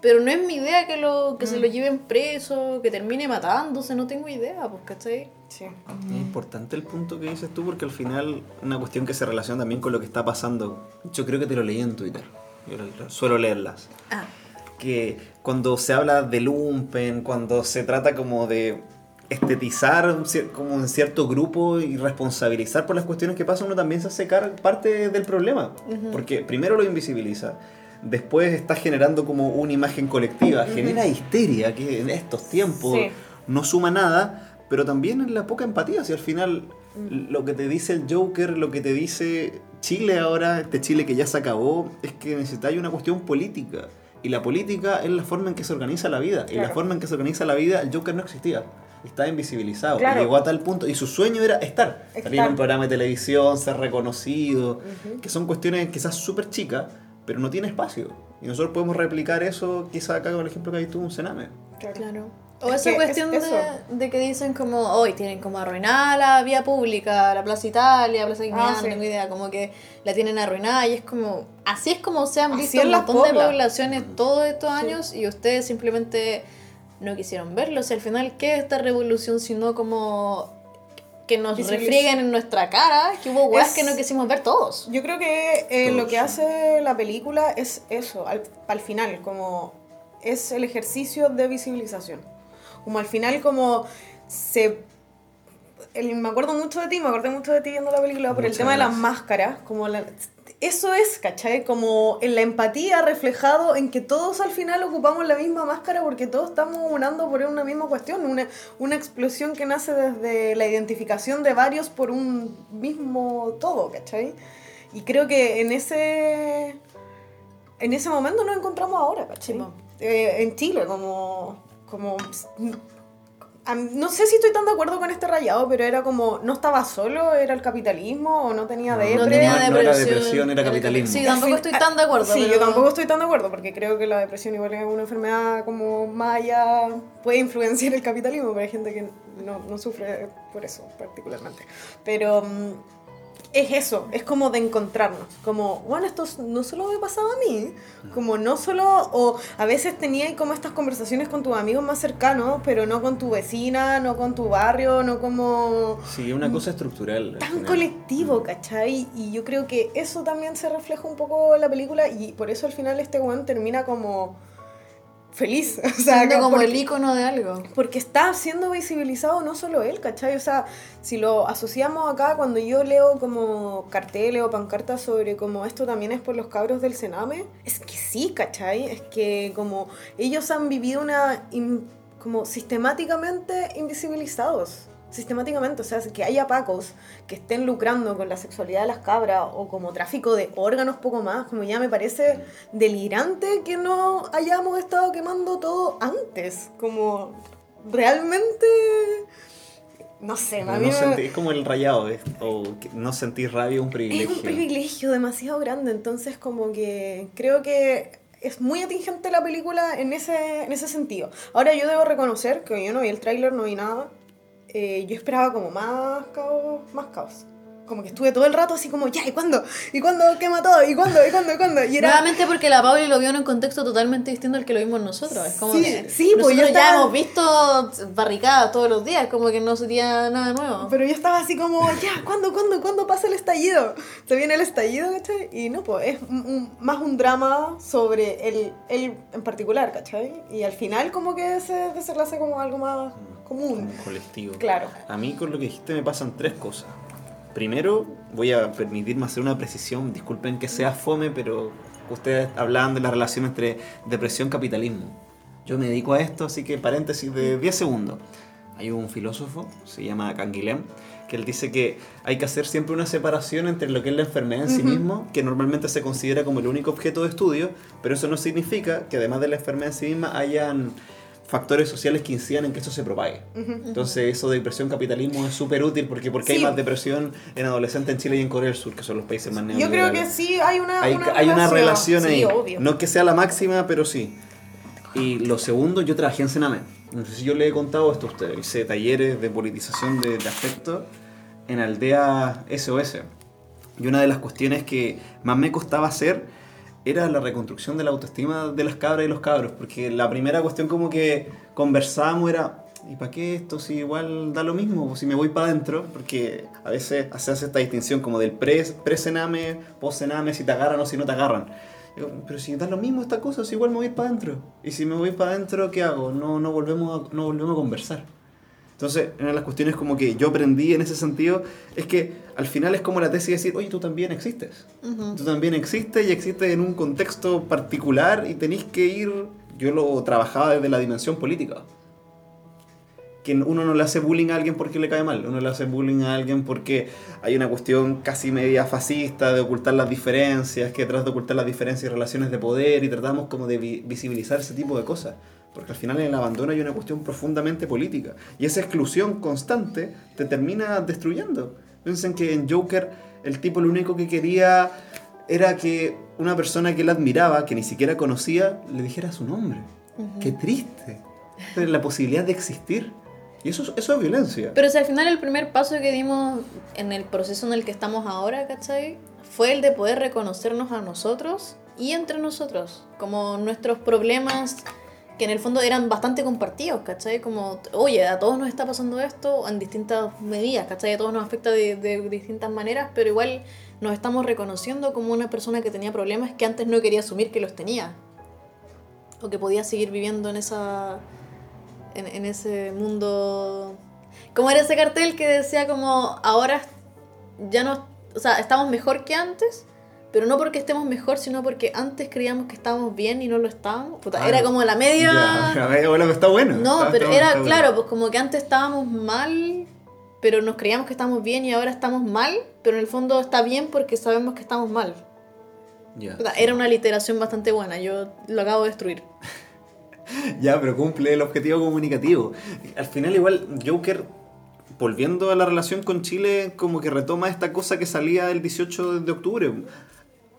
Pero no es mi idea que, lo, que se lo lleven preso, que termine matándose, no tengo idea, pues, ¿cachai? Sí. Es importante el punto que dices tú porque al final una cuestión que se relaciona también con lo que está pasando. Yo creo que te lo leí en Twitter. Yo lo- lo- suelo leerlas. Ah, Que cuando se habla de lumpen, cuando se trata como de estetizar como un cierto grupo y responsabilizar por las cuestiones que pasan, uno también se hace parte del problema. Porque primero lo invisibiliza, después está generando como una imagen colectiva, genera histeria que en estos tiempos Sí. no suma nada, pero también en la poca empatía, si al final lo que te dice el Joker, lo que te dice Chile ahora, este Chile que ya se acabó, es que necesitáis una cuestión política. Y la política es la forma en que se organiza la vida. Y la Claro. forma en que se organiza la vida, el Joker no existía. Estaba invisibilizado. Claro. Y llegó a tal punto. Y su sueño era estar. Salir en Estar. un programa de televisión, ser reconocido. Que son cuestiones quizás súper chicas, pero no tiene espacio. Y nosotros podemos replicar eso quizás acá con el ejemplo que hay tú, un cename. Claro. claro. O Es esa que cuestión es de, de que dicen como, hoy tienen como arruinada la vía pública, la Plaza Italia, Plaza Dignidad, Ah, no sí. tengo idea, como que la tienen arruinada y es como, así es como se han Así visto un montón de pobla. poblaciones todos estos años y ustedes simplemente no quisieron verlo. O sea, al final, ¿qué es esta revolución sino como que nos refrieguen en nuestra cara que hubo weas Es- que no quisimos ver todos? Yo creo que eh, lo que hace la película es eso, al, al final, como es el ejercicio de visibilización. Como al final como se... el- me acuerdo mucho de ti, me acordé mucho de ti viendo la película por el Muchas tema de las máscaras, como la- eso es, ¿cachai? Como en la empatía reflejado en que todos al final ocupamos la misma máscara porque todos estamos unando por una misma cuestión, una, una explosión que nace desde la identificación de varios por un mismo todo, ¿cachai? Y creo que en ese, en ese momento nos encontramos ahora, ¿cachai? Sí. Eh, en Chile, como... como no sé si estoy tan de acuerdo con este rayado, pero era como, no estaba solo, era el capitalismo, o no tenía No, depre. No tenía no era depresión. depresión, era capitalismo. Sí, tampoco estoy tan de acuerdo. Sí, pero- yo tampoco estoy tan de acuerdo, porque creo que la depresión igual es una enfermedad como allá, puede influenciar el capitalismo, pero hay gente que no, no sufre por eso particularmente. Pero mm, es eso, es como de encontrarnos, como, bueno, esto no solo me pasaba a mí, como no solo, o a veces tenía como estas conversaciones con tus amigos más cercanos, pero no con tu vecina, no con tu barrio, no como Sí, es una cosa estructural. al tan colectivo, ¿cachai? Y yo creo que eso también se refleja un poco en la película y por eso al final este weón termina como feliz. O sea, Siendo como porque, el icono de algo. porque está siendo visibilizado no solo él, ¿cachai? O sea, si lo asociamos acá, cuando yo leo como carteles o pancartas sobre como esto también es por los cabros del Sename, es que sí, ¿cachai? Es que como ellos han vivido una... in- como sistemáticamente invisibilizados. Sistemáticamente, o sea, que haya pacos que estén lucrando con la sexualidad de las cabras o como tráfico de órganos poco más, como ya me parece delirante que no hayamos estado quemando todo antes, como realmente, no sé, No, no sentí- es como el rayado, es- o que no sentir rabia es un es privilegio. un privilegio demasiado grande, entonces como que creo que es muy atingente la película en ese, en ese sentido. Ahora yo debo reconocer que yo no vi el tráiler, no vi nada. Eh, yo esperaba como más caos, más caos. Como que estuve todo el rato así como, ya, ¿y cuándo? ¿Y cuándo quema todo? ¿Y cuándo? ¿Y cuándo? ¿Y cuándo? Y era... Nuevamente porque la Pauli lo vio en un contexto totalmente distinto al que lo vimos nosotros. Es como Sí, que sí, pues nosotros ya estaba- hemos visto barricadas todos los días, como que no sería nada nuevo. Pero yo estaba así como, ya, ¿cuándo, cuándo, cuándo pasa el estallido? Se viene el estallido, ¿cachai? Y no, pues es un- un- más un drama sobre él, él en particular, ¿cachai? Y al final como que se desenlaza como algo más común. Colectivo. Claro. A mí con lo que dijiste me pasan tres cosas. Primero, voy a permitirme hacer una precisión. Disculpen que sea fome, pero ustedes hablaban de la relación entre depresión y capitalismo. Yo me dedico a esto, así que paréntesis de 10 segundos. Hay un filósofo, se llama Canguilhem, que él dice que hay que hacer siempre una separación entre lo que es la enfermedad en sí mismo, que normalmente se considera como el único objeto de estudio, pero eso no significa que además de la enfermedad en sí misma hayan factores sociales que incidan en que eso se propague. Entonces eso de depresión capitalismo es súper útil porque, porque hay Sí. más depresión en adolescentes en Chile y en Corea del Sur, que son los países más Yo creo neoliberales. que sí hay una, hay, una hay una relación Sí, ahí. obvio. No que sea la máxima, pero sí. Y lo segundo, yo trabajé en Sename. No sé si yo le he contado esto a ustedes. Hice talleres de politización de, de afecto en Aldea SOS. Y una de las cuestiones que más me costaba hacer era la reconstrucción de la autoestima de las cabras y los cabros. Porque la primera cuestión como que conversábamos era, ¿y para qué esto si igual da lo mismo? Pues si me voy para adentro, porque a veces se hace esta distinción como del pre- pre-cename, post-cename, si te agarran o si no te agarran. Pero si da lo mismo esta cosa, si igual me voy para adentro. Y si me voy para adentro, ¿qué hago? No, no, volvemos a, no volvemos a conversar. Entonces, una de las cuestiones como que yo aprendí en ese sentido es que al final es como la tesis de decir, oye, tú también existes. Ujú. Tú también existes y existes en un contexto particular y tenéis que ir, yo lo trabajaba desde la dimensión política. Que uno no le hace bullying a alguien porque le cae mal, uno le hace bullying a alguien porque hay una cuestión casi media fascista de ocultar las diferencias, que tras de ocultar las diferencias y relaciones de poder y tratamos como de vi- visibilizar ese tipo de cosas. Porque al final en el abandono hay una cuestión profundamente política. Y esa exclusión constante te termina destruyendo. Piensen que en Joker el tipo lo único que quería era que una persona que él admiraba, que ni siquiera conocía, le dijera su nombre. Qué triste. Pero la posibilidad de existir. Y eso, eso es violencia. Pero si al final el primer paso que dimos en el proceso en el que estamos ahora, ¿cachai? Fue el de poder reconocernos a nosotros y entre nosotros, como nuestros problemas que en el fondo eran bastante compartidos, ¿cachai? Como, oye, a todos nos está pasando esto en distintas medidas, ¿cachai? A todos nos afecta de, de distintas maneras, pero igual nos estamos reconociendo como una persona que tenía problemas que antes no quería asumir que los tenía. O que podía seguir viviendo en esa. en, en ese mundo. Como era ese cartel que decía como ahora ya no. O sea, estamos mejor que antes, pero no porque estemos mejor, sino porque antes creíamos que estábamos bien y no lo estábamos. Puta, Ah, era como la media. Ya, ya, bueno, está bueno. No, Está- pero está- era, está bueno. claro, pues como que antes estábamos mal, pero nos creíamos que estábamos bien y ahora estamos mal, pero en el fondo está bien porque sabemos que estamos mal. Ya. Puta, Era una literación bastante buena, yo lo acabo de destruir. Ya, pero cumple el objetivo comunicativo. Al final igual Joker, volviendo a la relación con Chile, como que retoma esta cosa que salía el 18 de octubre.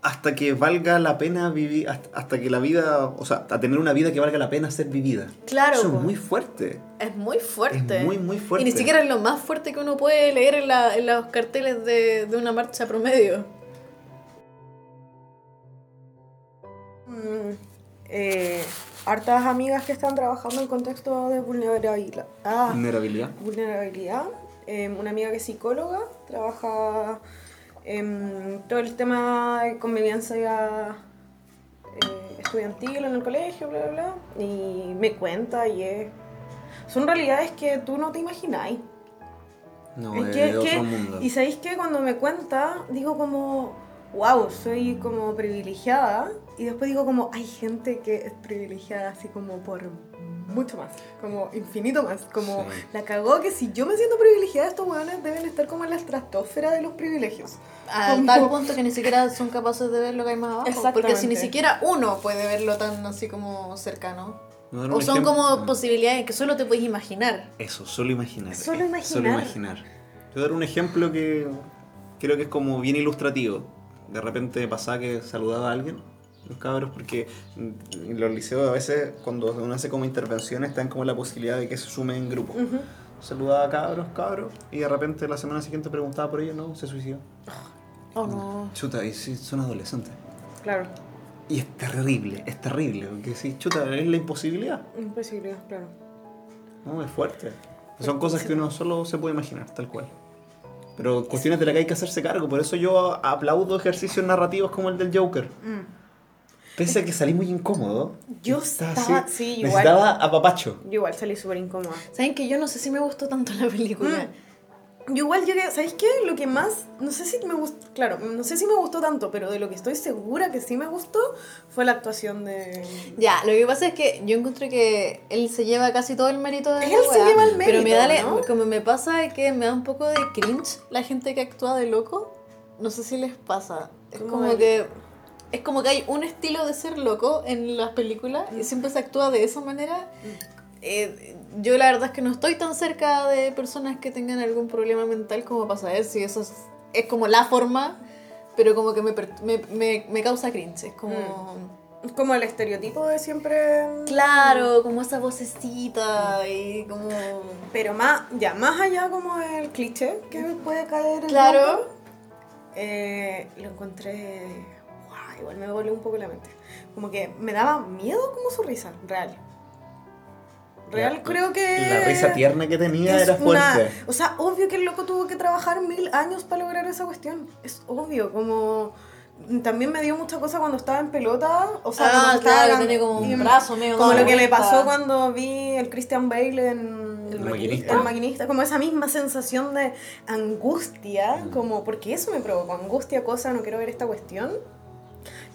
Hasta que valga la pena vivir, hasta, hasta que la vida, o sea, a tener una vida que valga la pena ser vivida. Claro, Eso po. es muy fuerte. Es muy fuerte. Es muy, muy fuerte. Y ni siquiera es lo más fuerte que uno puede leer en, la- en los carteles de, de una marcha promedio. Mm, eh, hartas amigas que están trabajando en contexto de vulnerabilidad. Ah, Vulnerabilidad. vulnerabilidad. Eh, una amiga que es psicóloga, trabaja en todo el tema de convivencia eh, estudiantil en el colegio, bla, bla, bla. Y me cuenta y es... Son realidades que tú no te imagináis. No, Es es que- de que- otro mundo. Y sabéis que cuando me cuenta, digo como, wow, soy como privilegiada. Y después digo como, hay gente que es privilegiada así como por mucho más, como infinito más. Como Sí. la cagó que si yo me siento privilegiada, estos hueones deben estar como en la estratosfera de los privilegios. A Como- tal punto que ni siquiera son capaces de ver lo que hay más abajo. Porque si ni siquiera uno puede verlo tan así como cercano. O son ejemplo. como posibilidades que solo te puedes imaginar. Eso, solo imaginar. Solo Solo imaginar. imaginar. Te voy a dar un ejemplo que creo que es como bien ilustrativo. De repente pasaba que saludaba a alguien, los cabros, porque en los liceos a veces cuando uno hace como intervenciones están como la posibilidad de que se sumen en grupo. Ujú. Saludaba a cabros, cabros, y de repente la semana siguiente preguntaba por ellos, no, se suicidó. Oh no. Chuta, y sí, son adolescentes. Claro, Y es terrible, es terrible, porque sí, chuta, es la imposibilidad. imposible, claro. No, es fuerte. Son cosas que uno solo se puede imaginar, tal cual. Pero cuestiones de las que hay que hacerse cargo. Por eso yo aplaudo ejercicios narrativos como el del Joker. Mm. Pese a que salí muy incómodo. Yo estaba- sí, igual. Necesitaba apapacho. Yo igual salí súper incómoda. ¿Saben que yo no sé si me gustó tanto la película? Yo igual llegué, ¿sabéis qué? Lo que más, no sé si me gustó, claro, no sé si me gustó tanto, pero de lo que estoy segura que sí me gustó fue la actuación de... Ya, lo que pasa es que yo encuentro que él se lleva casi todo el mérito de Él la se lleva el Pero me mérito, da, ¿no? como me pasa es que me da un poco de cringe la gente que actúa de loco. No sé si les pasa. Es Como como el- que es como que hay un estilo de ser loco en las películas y siempre se actúa de esa manera. Eh, yo la verdad es que no estoy tan cerca de personas que tengan algún problema mental como para saber si eso es, es como la forma, pero como que me, me, me, me causa cringe. Es como... Como el estereotipo de siempre. Claro, como esa vocecita y como... Pero más, ya, más allá como el cliché que puede caer en Claro. Blanco, eh, lo encontré. Igual me volvió un poco la mente. Como que me daba miedo como su risa, real. Real, La- creo que. La risa tierna que tenía era una- fuerte. o sea, obvio que el loco tuvo que trabajar mil años para lograr esa cuestión. Es obvio, como. También me dio mucha cosa cuando estaba en pelota. O sea, Ah, cuando claro, estaba que tiene como un y- brazo medio Como lo que me vuelta. pasó cuando vi el Christian Bale en. El maquinista. El maquinista, como esa misma sensación de angustia, como porque eso me provocó angustia, cosa, no quiero ver esta cuestión.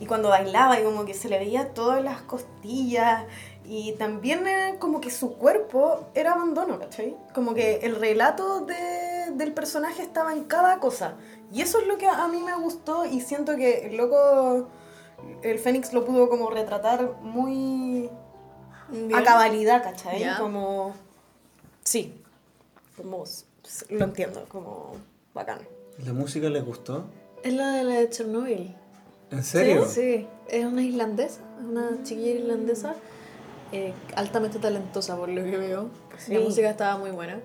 Y cuando bailaba y como que se le veía todas las costillas y también eh, como que su cuerpo era abandono, ¿cachai? Como que el relato de- del personaje estaba en cada cosa. Y eso es lo que a, mí me gustó y siento que el loco, el Fénix lo pudo como retratar muy Bien. a cabalidad, ¿cachai? Ya. Como, sí, como, lo entiendo, como bacán. ¿La música les gustó? Es la de la de Chernobyl. ¿En serio? Sí, es una islandesa, es una chiquilla irlandesa, eh, altamente talentosa por lo que veo. Sí. La música estaba muy buena.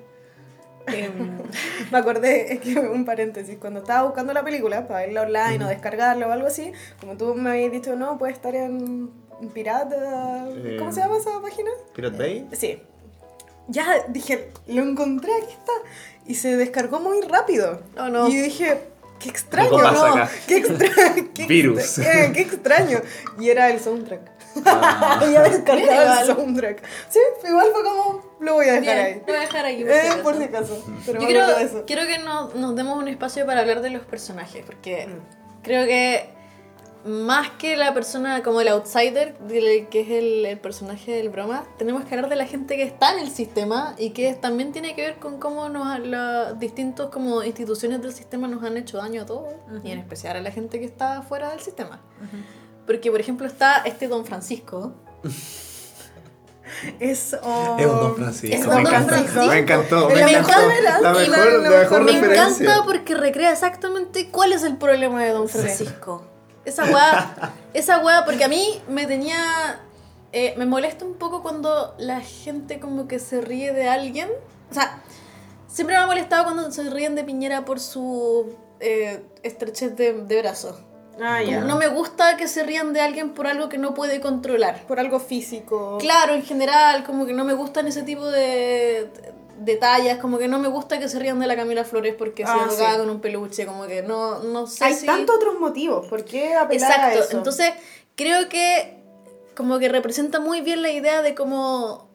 Em, Me acordé, es que un paréntesis, cuando estaba buscando la película para verla online o descargarla o algo así, como tú me habías dicho, no, puede estar en, Pirata, Eh. ¿cómo se llama esa página? ¿Pirate Bay? Sí. Ya dije, lo encontré, aquí está. Y se descargó muy rápido. Oh, no. Y dije, qué extraño, ¿no? acá. Qué extraño. Qué Virus. extra- eh, qué extraño. Y era el soundtrack. Ah. Ella descargaba el soundtrack. Sí, igual fue como, lo voy a dejar bien, ahí. lo voy a dejar aquí por Eh, si acaso. por si acaso. Pero Yo quiero, eso. que no- nos demos un espacio para hablar de los personajes, porque Mm. creo que más que la persona como el outsider, que es el, el personaje del broma, tenemos que hablar de la gente que está en el sistema y que también tiene que ver con cómo nos, las distintos como instituciones del sistema nos han hecho daño a todos, y en especial a la gente que está fuera del sistema. Porque, por ejemplo, está este don Francisco, Es, oh, Es un Don Francisco. Es me Don encantó. Francisco. Me encantó. Me Me encantó. encanta, La y mejor, la- la la mejor Me referencia. encanta porque recrea exactamente cuál es el problema de Don Francisco. Esa weá, esa weá, porque a mí me tenía. eh, me molesta un poco cuando la gente como que se ríe de alguien. O sea, siempre me ha molestado cuando se ríen de Piñera por su eh, estrechez de, de brazos. Ah, ya. No me gusta que se rían de alguien por algo que no puede controlar. Por algo físico. Claro, en general, como que no me gustan ese tipo de detalles, como que no me gusta que se rían de la Camila Flores porque Ah, se drogaba sí. con un peluche, como que no, no sé Hay si... tantos otros motivos. ¿Por qué apelar a Exacto, eso? entonces creo que como que representa muy bien la idea de cómo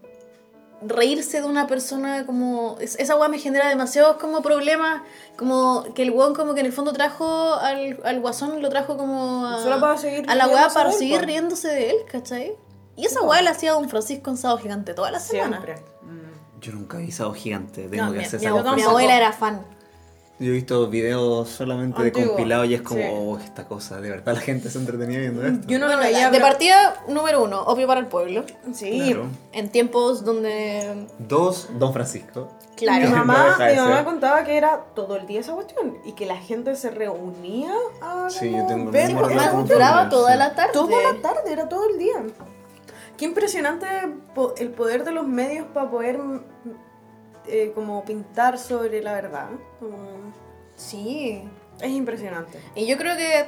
reírse de una persona como es- esa weá me genera demasiados como problemas como que el weón como que en el fondo trajo al, al guasón lo trajo como a, Solo para seguir a la weá para él, seguir riéndose de él ¿cachai? y esa weá la hacía Don Francisco en Sábado Gigante toda la semana Siempre. Yo nunca he visto gigante. Tengo No, que mi, hacer mi esa abu- mi abuela era fan Yo he visto videos solamente de Antiguo, compilado y es como, sí. oh, esta cosa, de verdad la gente se entretenía viendo esto. Yo no lo Bueno, veía. de pero- partida número uno obvio para el pueblo Sí. Claro. en tiempos donde Dos, Don Francisco. claro Mi No mamá, de mi mamá contaba que era todo el día esa cuestión y que la gente se reunía a Sí, yo tengo el ver mismo recuerdo. cuestión. duraba Sí. toda la tarde Toda la tarde, era todo el día. Qué impresionante el poder de los medios para poder mm, eh, como pintar sobre la verdad. Como- sí Es impresionante. Y yo creo que,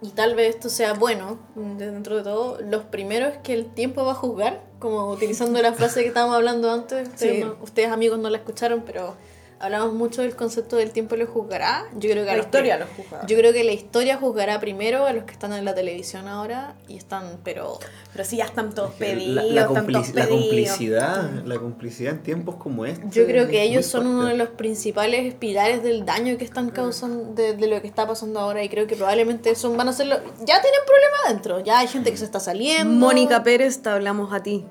y tal vez esto sea bueno dentro de todo, los primeros que el tiempo va a juzgar, como utilizando la frase que estábamos hablando antes, Sí. ustedes amigos no la escucharon, pero hablamos mucho del concepto del tiempo lo juzgará. Yo creo que La los historia que- los juzgaba. Yo creo que la historia juzgará primero a los que están en la televisión ahora y están, pero Pero sí, ya están todos pedidos, la están compli- todos la pedidos. complicidad, la complicidad en tiempos como este. yo creo que ellos son uno de los principales pilares del daño que están causando de, de lo que está pasando ahora y creo que probablemente son van a ser lo- ya tienen problemas adentro, ya hay gente que se está saliendo. Mónica Pérez, te hablamos a ti.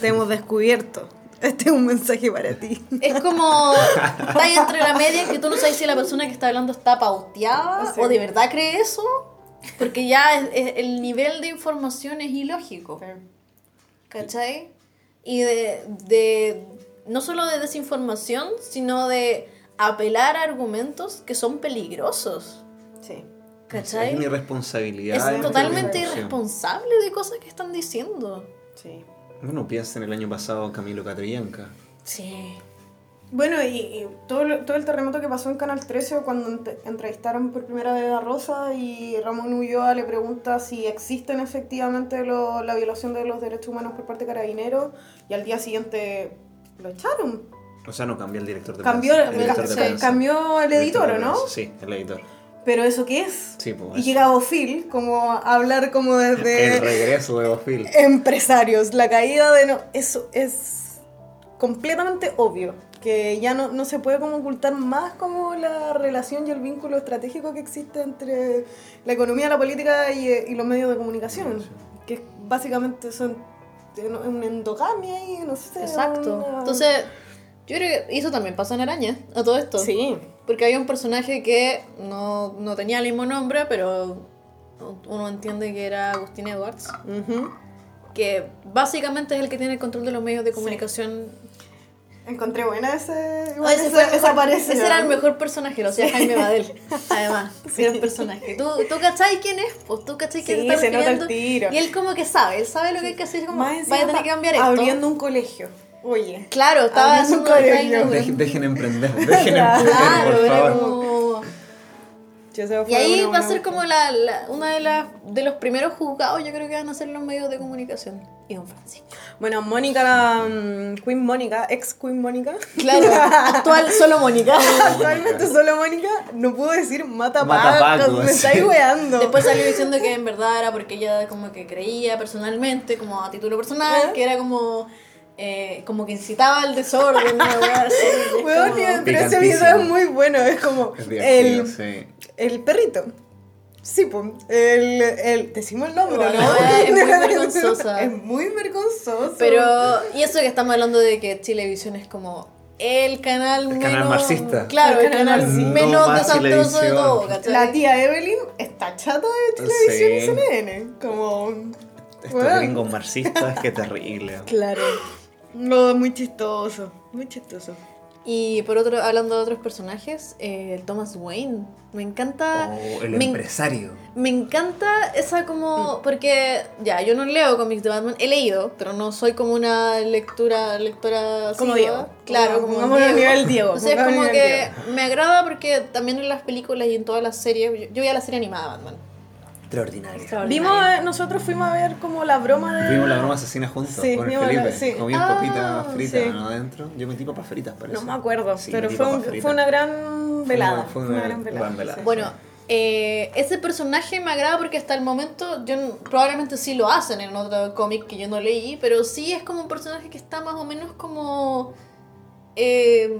Te hemos descubierto. Este es un mensaje para ti. Es como está ahí entre la media que tú no sabes si la persona que está hablando está pauteada Sí. o de verdad cree eso, porque ya es- es- el nivel de información es ilógico, ¿cachai? Y de, de no solo de desinformación, sino de apelar a argumentos que son peligrosos. Sí. ¿Cachai? Es una irresponsabilidad. Es totalmente irresponsable de cosas que están diciendo. Sí. Uno piensa en el año pasado Camilo Catrillanca. Sí. Bueno, y, y todo, lo- todo el terremoto que pasó en Canal 13 cuando ent- entrevistaron por primera vez a Rosa y Ramón Ulloa le pregunta si existen efectivamente lo- la violación de los derechos humanos por parte de carabineros y al día siguiente lo echaron. O sea, no cambió el director de Cambió, prensa. El director ca- de sí, prensa. cambió el editor, ¿o no? Sí, el editor. Pero ¿eso qué es? Sí, pues. Y llega Bofil como a hablar como desde... El regreso de Bofil. empresarios, la caída de... No, eso es completamente obvio, que ya no, no se puede como ocultar más como la relación y el vínculo estratégico que existe entre la economía, la política y, y los medios de comunicación, que es- básicamente son una endogamia y no sé. Exacto. una- Entonces, yo creo que eso también pasa en Araña, a todo esto. Sí. Porque había un personaje que no, no tenía el mismo nombre, pero uno entiende que era Agustín Edwards, Ujú. que básicamente es el que tiene el control de los medios de comunicación. Encontré buena ese, Ah, igual ese, esa aparición. ese era el mejor personaje, lo hacía Jaime Badel. Además, era un personaje. ¿Tú, ¿Tú cachai quién es? Pues tú cachai quién Sí, está se nota el tiro. Y él como que sabe, él sabe lo que hay que hacer, como, vaya a tener que cambiar esto. Abriendo un colegio. Oye. Claro, estaba el colegio. Jaime Dejen, dejen emprender, dejen emprender, Claro, por era favor. como... Yo sé, Y ahí una va a ser como la, la- una de las de los primeros juzgados, yo creo que van a ser los medios de comunicación. Y Don Francisco. Bueno, Mónica, la, mm, Queen Mónica, ex Queen Mónica. Claro, actual solo Mónica. Actualmente solo Mónica no pudo decir mata Mata pacos, pacos, me sí. estáis weando. Después salió diciendo que en verdad era porque ella como que creía personalmente, como a título personal, ¿Eh? que era como eh, como que incitaba al desorden. así, y como- y- pero ese video es muy bueno, es como Es el, sí. el perrito. Sí, pues, el, el, decimos el nombre, Bueno, ¿no? es muy vergonzosa. Es muy vergonzoso. Pero, y eso que estamos hablando de que Chilevisión es como el canal El menos. canal marxista. Claro, el El canal menos desastroso de Chilevisión. todo, ¿cachai? La tía Evelyn está chata de televisión y Sí. CNN. Como. Estos weón. gringos marxistas, qué terrible. Claro. No, muy chistoso. Muy chistoso. Y por otro, hablando de otros personajes, eh, el Thomas Wayne. Me encanta. O el me, en- empresario. me encanta esa como. Porque, ya, yo no leo cómics de Batman, he leído, pero no soy como una lectura, lectora Como. Diego. Claro, como a Diego. nivel Diego, Entonces es pongámoslo como que me agrada porque también en las películas y en todas las series. Yo, yo vi a la serie animada de Batman. Extraordinario. Extraordinario. Vimos, eh, nosotros fuimos a ver como la broma de. Vimos la broma asesina juntos Sí, con el vimos la- Felipe. sí. Comí Ah, papitas fritas sí. ¿no? adentro. Yo metí papas fritas, parece. No me acuerdo, Sí, pero fue, un- fue una gran velada. fue una gran velada. sí. Bueno, eh, ese personaje me agrada porque hasta el momento, yo probablemente sí lo hacen en otro cómic que yo no leí, pero sí es como un personaje que está más o menos como... eh,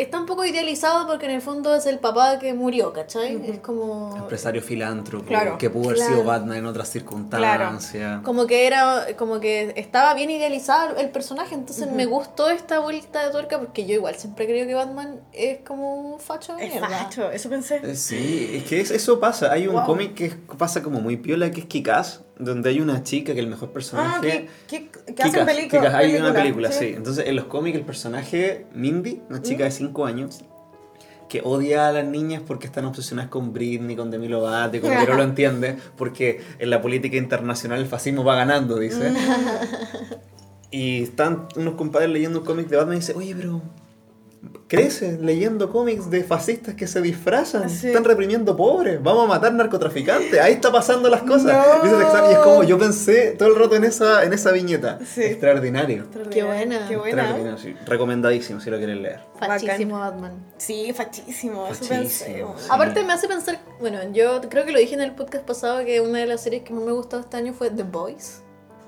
está un poco idealizado porque en el fondo es el papá que murió, ¿cachai? Es como... Empresario filántropo, Claro, que pudo haber claro. sido Batman en otras circunstancias. Como que era, como que estaba bien idealizado el personaje, entonces me gustó esta vuelta de tuerca porque yo igual siempre creo que Batman es como un facho de mierda. facho, eso pensé. Eh, Sí, es que es- eso pasa. Hay un Wow. cómic que pasa como muy piola que es Kikaz, donde hay una chica que el mejor Ah, personaje. que, que, que hacen películas. Hay una película, sí. Entonces, en los cómics, el personaje Mindy, una chica de 5 años, que odia a las niñas porque están obsesionadas con Britney, con Demi Lovato, como que no lo entiende, porque en la política internacional el fascismo va ganando, dice. y están unos compadres leyendo un cómic de Batman y dice, oye, pero crecen leyendo cómics de fascistas que se disfrazan, Sí. están reprimiendo pobres, vamos a matar narcotraficantes, ahí está pasando las cosas. No. Y es extra- y es como yo pensé todo el rato en esa, en esa viñeta. Sí. Extraordinario. Qué buena. Qué buena. Extraordinario, sí. Recomendadísimo si lo quieren leer. Fachísimo Batman. Sí, fachísimo, eso pensé. Aparte me hace pensar, bueno, yo creo que lo dije en el podcast pasado que una de las series que más me gustó este año fue The Boys.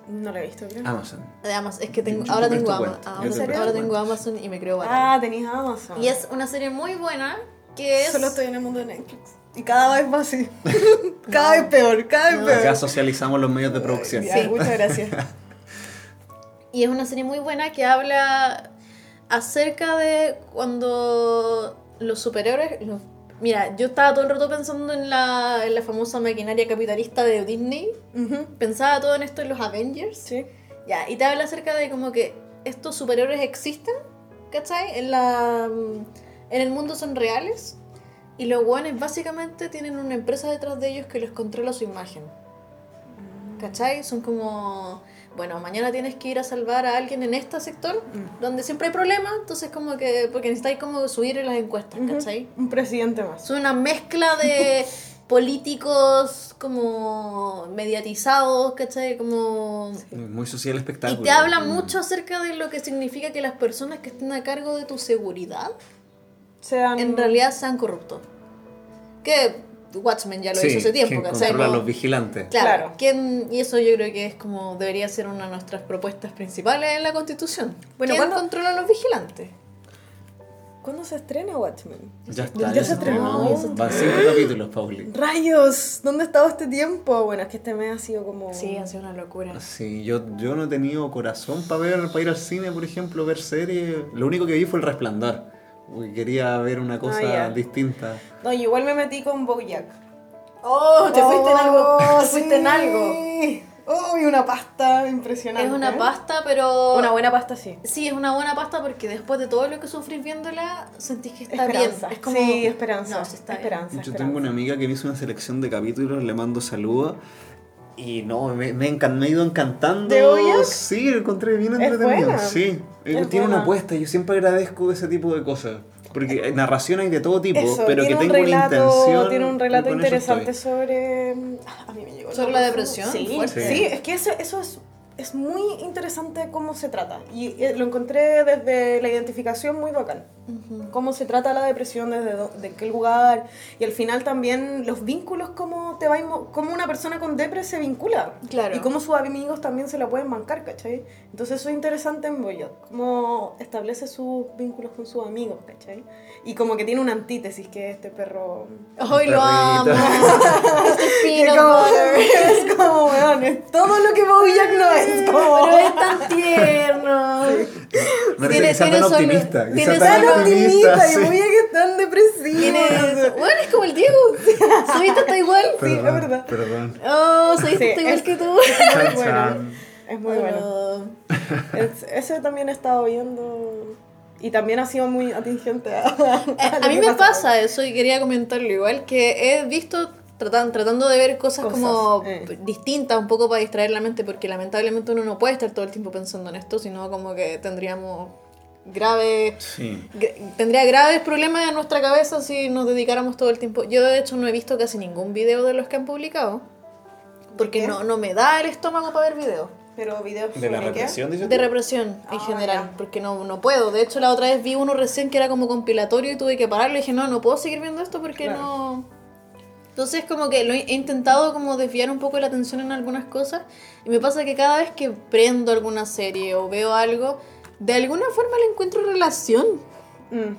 No lo he visto, creo. Amazon. De Amazon, es que tengo, ahora tengo yo Amazon, te ahora tengo Amazon y me creo bacán. Ah, tenías Amazon. Y es una serie muy buena que es Solo estoy en el mundo de Netflix. Y cada vez más así. cada vez peor, cada vez No. peor. Acá socializamos los medios de producción. Ya, Muchas gracias. y es una serie muy buena que habla acerca de cuando los superhéroes los- Mira, yo estaba todo el rato pensando en la, en la famosa maquinaria capitalista de Disney. Pensaba todo en esto en los Avengers. Sí. Ya, y te habla acerca de como que estos superhéroes existen, ¿cachai? En, la, en el mundo son reales. Y los guanes básicamente tienen una empresa detrás de ellos que les controla su imagen. ¿Cachai? Son como, bueno, mañana tienes que ir a salvar a alguien en este sector Mm. donde siempre hay problemas, entonces como que, porque necesitáis como subir en las encuestas, ¿cachai? Un presidente más. Es una mezcla de políticos como mediatizados, ¿cachai? Como... Muy social Y espectáculo. te habla mucho acerca de lo que significa que las personas que estén a cargo de tu seguridad Sean... en realidad sean corruptos. Que Watchmen ya lo Sí, hizo hace tiempo, ¿cachai? controla los vigilantes. Claro, Claro. ¿quién- y eso yo creo que es como debería ser una de nuestras propuestas principales en la Constitución. Bueno, ¿Quién ¿cuándo- controla a los vigilantes? ¿Cuándo se estrena Watchmen? Ya está. Ya se estrenó. ya se Van cinco capítulos, Pauli. ¡Rayos! ¿Dónde ha estado este tiempo? Bueno, es que este mes ha sido como... Sí, ha sido una locura. Sí, yo, yo no he tenido corazón para ver, para ir al cine, por ejemplo, ver series. Lo único que vi fue El Resplandor. Porque quería ver una cosa Ah, distinta. No, yo igual me metí con Bojack. ¡Oh! Te fuiste en algo. Oh, Te fuiste en sí. algo. Oh, y una pasta impresionante. Es una pasta, pero. Una buena pasta, sí. Sí, es una buena pasta porque después de todo lo que sufrís viéndola, sentís que está Esperanza. bien. Es como... Sí, esperanza. No, sí está bien. esperanza. Yo esperanza. tengo una amiga que me hizo una selección de capítulos, le mando saludos. Y no, me, me, encan- me ha ido encantando. ¿De? Sí, lo encontré bien Es entretenido. Sí, Eh, Es tiene buena. una apuesta. Yo siempre agradezco ese tipo de cosas. Porque hay narración hay de todo tipo, Eso, pero que tiene un tenga relato, una intención. Tiene un relato interesante sobre. mm, A mí me llegó ¿Sobre la depresión? Sí, Fuerte. sí, es que eso, eso es, es muy interesante cómo se trata. Y eh, lo encontré desde la identificación muy bacán. Cómo se trata la depresión, desde de qué lugar. Y al final también los vínculos, cómo, te va cómo una persona con depre se vincula. Claro. Y cómo sus amigos también se la pueden bancar, ¿cachai? Entonces eso es interesante en Boyot. Cómo establece sus vínculos con sus amigos, ¿cachai? Y como que tiene una antítesis que es este perro... ¡Ay, lo amo! Este es como, weón, es todo lo que Bojack no es. Como, Pero es tan tierno. Me Tiene- tiene tan solo- optimista. tiene tan optimista y sí. muy que tan depresivo. Bueno, es como el Diego. Sabiste está igual. Sí, es Perdón, verdad. Perdón. Oh, sabiste Sí, está igual es- que tú. Bueno. Es muy bueno. Es- ese también he estado viendo. Y también ha sido muy atingente a, Eh, A mí me pasa eso y quería comentarlo igual, que he visto tratan- tratando de ver cosas, Cosas, como eh. distintas un poco para distraer la mente, porque lamentablemente uno no puede estar todo el tiempo pensando en esto, sino como que tendríamos graves... Sí. Tendría graves problemas en nuestra cabeza si nos dedicáramos todo el tiempo. Yo de hecho no he visto casi ningún video de los que han publicado. Porque no, no me da el estómago para ver videos. Pero videos De la represión, dices De represión en Ah, general, ya. porque no, no puedo. De hecho, la otra vez vi uno recién que era como compilatorio y tuve que pararlo y dije, no, no puedo seguir viendo esto porque Claro. no... Entonces como que lo he intentado como desviar un poco la atención en algunas cosas y me pasa que cada vez que prendo alguna serie o veo algo, de alguna forma le encuentro relación. Mm.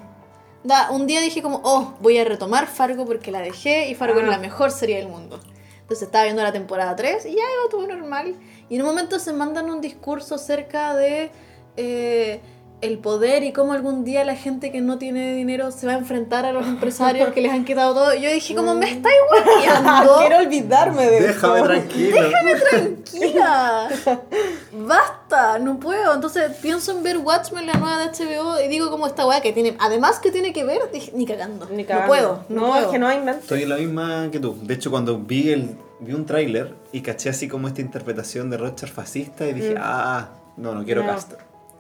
Da, un día dije como, oh, voy a retomar Fargo porque la dejé y Fargo Ah. es la mejor serie del mundo. Entonces estaba viendo la temporada 3 y ya iba todo normal. Y en un momento se mandan un discurso acerca de eh, el poder y cómo algún día la gente que no tiene dinero se va a enfrentar a los empresarios que les han quitado todo. Yo dije como, me estáis guayando. Quiero olvidarme de Déjame esto. tranquilo. Tranquila. Basta, no puedo. Entonces pienso en ver Watchmen, la nueva de HBO, y digo como esta weá que tiene, además que tiene que ver, dije, ni cagando. Ni no cagando. puedo, no, No, puedo. es que no hay mente. Estoy en la misma que tú. De hecho, cuando vi el vi un tráiler y caché así como esta interpretación de Roger fascista y dije, ah, no, no quiero No.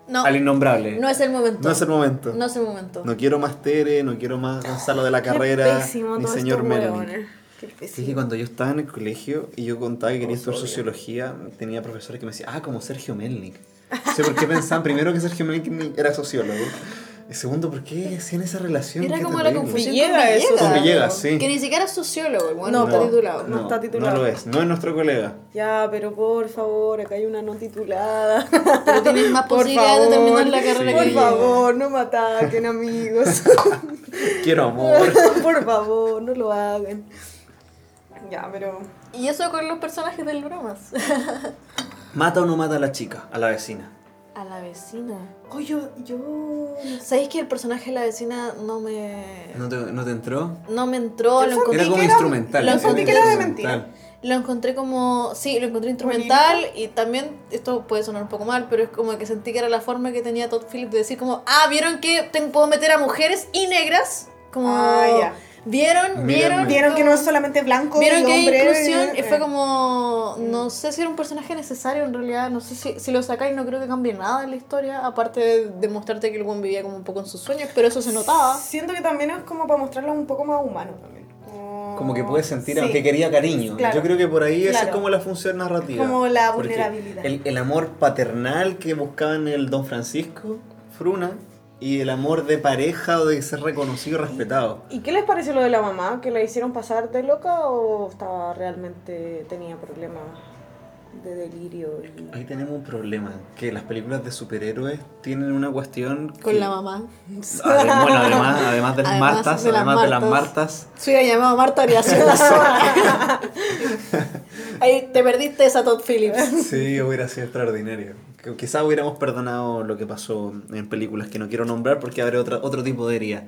No, Al innombrable. no es el momento. No es el momento. No es el momento. No quiero más Tere, no quiero más Gonzalo de la Qué Carrera, pésimo ni señor Sí, pésimo. que cuando yo estaba en el colegio y yo contaba que quería estudiar sociología, tenía profesores que me decían, ah, como Sergio Melnik. No sé por qué pensaban, primero que Sergio Melnik era sociólogo. Y segundo, ¿por qué hacían esa relación? Era como la confusión Villegas, con eso, Villegas. Con Villegas, sí. Que ni siquiera es sociólogo, el bueno No, no, está titulado. No está titulado. No lo es, no es nuestro colega. Ya, pero por favor, acá hay una no titulada. Pero tienes más Por posibilidades de favor, terminar la carrera sí. Por que yo. favor, no me ataquen, amigos. Quiero amor. por favor, no lo hagan. Ya, pero. Y eso con los personajes del bromas. ¿Mata o no mata a la chica, a la vecina? A la vecina. Oh, yo. yo... ¿Sabéis que el personaje de la vecina no me. ¿No te, no te entró? No me entró, Yo lo encontré. Era como instrumental. lo como que era de instrumental. mentira. Lo encontré como. Sí, lo encontré instrumental y también. Esto puede sonar un poco mal, pero es como que sentí que era la forma que tenía Todd Phillips de decir, como. Ah, ¿vieron que te- puedo meter a mujeres y negras? Como. Ah, ya. Vieron, vieron. Vieron que no es solamente blanco Vieron y que hay hombre. inclusión y eh, fue como. No sé si era un personaje necesario en realidad. No sé si, si lo sacáis, no creo que cambie nada en la historia. Aparte de demostrarte que el buen vivía como un poco en sus sueños, pero eso se notaba. Siento que también es como para mostrarlo un poco más humano también. Como, Como que puede sentir, Sí. aunque quería cariño. Claro. Yo creo que por ahí esa es Claro. como la función narrativa. Como la vulnerabilidad. El, el amor paternal que buscaba en el Don Francisco, Fruna, y el amor de pareja o de ser reconocido y respetado. ¿Y qué les pareció lo de la mamá? ¿Que la hicieron pasar de loca o estaba realmente tenía problemas de delirio? Y... Ahí tenemos un problema, que las películas de superhéroes tienen una cuestión... Con que- la mamá. Ade- bueno, además, además de las Además Martas, de las además de las Martas. Martas, Si hubiera llamado Marta, habría sido la zorra. Ahí te perdiste esa Todd Phillips. Sí, hubiera sido extraordinario. Quizás hubiéramos perdonado lo que pasó en películas que no quiero nombrar porque habrá otra, otro tipo de herida.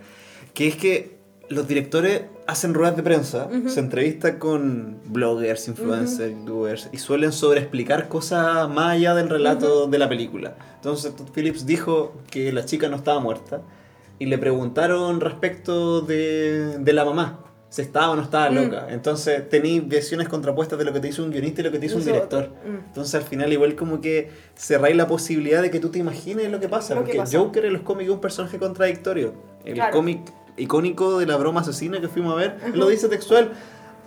Que es que los directores hacen ruedas de prensa, se entrevistan con bloggers, influencers, youtubers y suelen sobreexplicar cosas más allá del relato de la película. Entonces Todd Phillips dijo que la chica no estaba muerta y le preguntaron respecto de, de la mamá. Si estaba o no estaba loca. Entonces tenéis versiones contrapuestas de lo que te hizo un guionista y lo que te hizo un director. Mm. Entonces al final igual como que cerráis la posibilidad de que tú te imagines lo que pasa. Lo que porque pasa. Joker en los cómics es un personaje contradictorio. El Claro. cómic icónico de la broma asesina que fuimos a ver, él lo dice textual.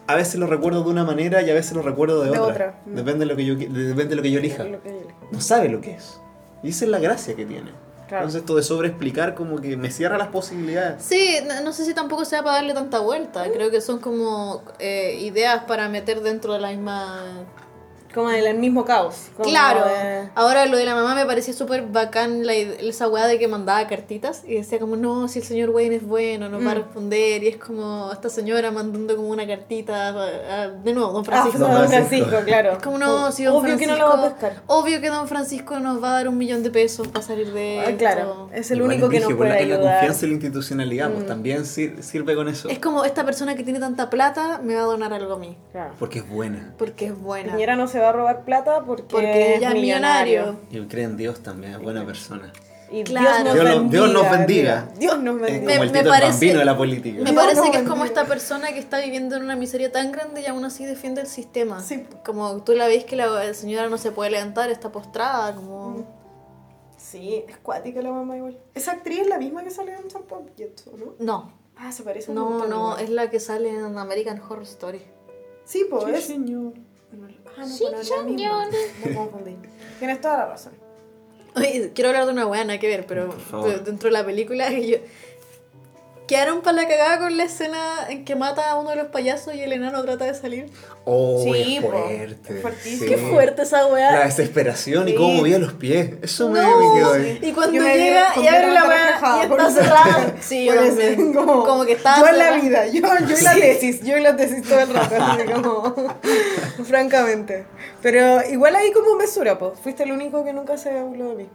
A veces lo recuerdo de una manera y a veces lo recuerdo de, De otra. otra. Depende, de lo que yo, depende de lo que yo elija. Lo que- No sabe lo que es. Y esa es la gracia que tiene. Claro. Entonces esto de sobreexplicar como que me cierra las posibilidades. Sí, no, no sé si tampoco sea para darle tanta vuelta. Creo que son como eh, ideas para meter dentro de la misma Como del mismo caos. como Claro, de- ahora lo de la mamá me parecía súper bacán la, esa weá de que mandaba cartitas y decía como, no, si el señor Wayne es bueno, nos va a Mm. responder. Y es como esta señora mandando como una cartita, a- a- de nuevo, don Ah, Francisco. Don Don Francisco. Francisco, claro. Es como, no, si don Obvio Francisco, que no lo va a pescar. Obvio que don Francisco nos va a dar un millón de pesos para salir de Ah, esto. claro, es el Igual único que nos la- puede en la ayudar. confianza y la institucionalidad, pues Mm. también sir- sirve con eso. Es como esta persona que tiene tanta plata me va a donar algo a mí. Claro. Porque es buena. Porque es buena. Piñera no se va a robar plata porque, Porque ella es millonario. Y cree en Dios también, es buena persona. Y Claro. Dios nos Dios bendiga. Dios nos bendiga. Dios nos Es como el me parece- bambino de la política. Me parece que es como esta persona que está viviendo en una miseria tan grande y aún así defiende el sistema. Sí. Como tú la ves que la señora no se puede levantar, está postrada, como... Sí, es cuática la mamá igual. Esa actriz es la misma que sale en Champa ¿no? No, Ah, se parece un no, no, es la que sale en American Horror Story. Sí, pues Sí, señor. Ah, no, Sí. Me confundí. Tienes toda la razón. Oye, quiero hablar de una weá, nada que ver, pero dentro de la película que yo... Quedaron para la cagada con la escena en que mata a uno de los payasos y el enano trata de salir. Oh, Sí, es po, fuerte. es fuertísimo. Qué fuerte esa weá. La desesperación y Sí. cómo movía los pies. Eso me, No, me quedó ahí. y cuando llega y abre la weá y por está cerrada. Sí, yo también. como, Como que estaba Yo en la vida, yo, yo en la tesis, yo en la tesis todo el rato, así como, francamente. Pero igual hay como mesura, pues. Fuiste el único que nunca se habló de mí.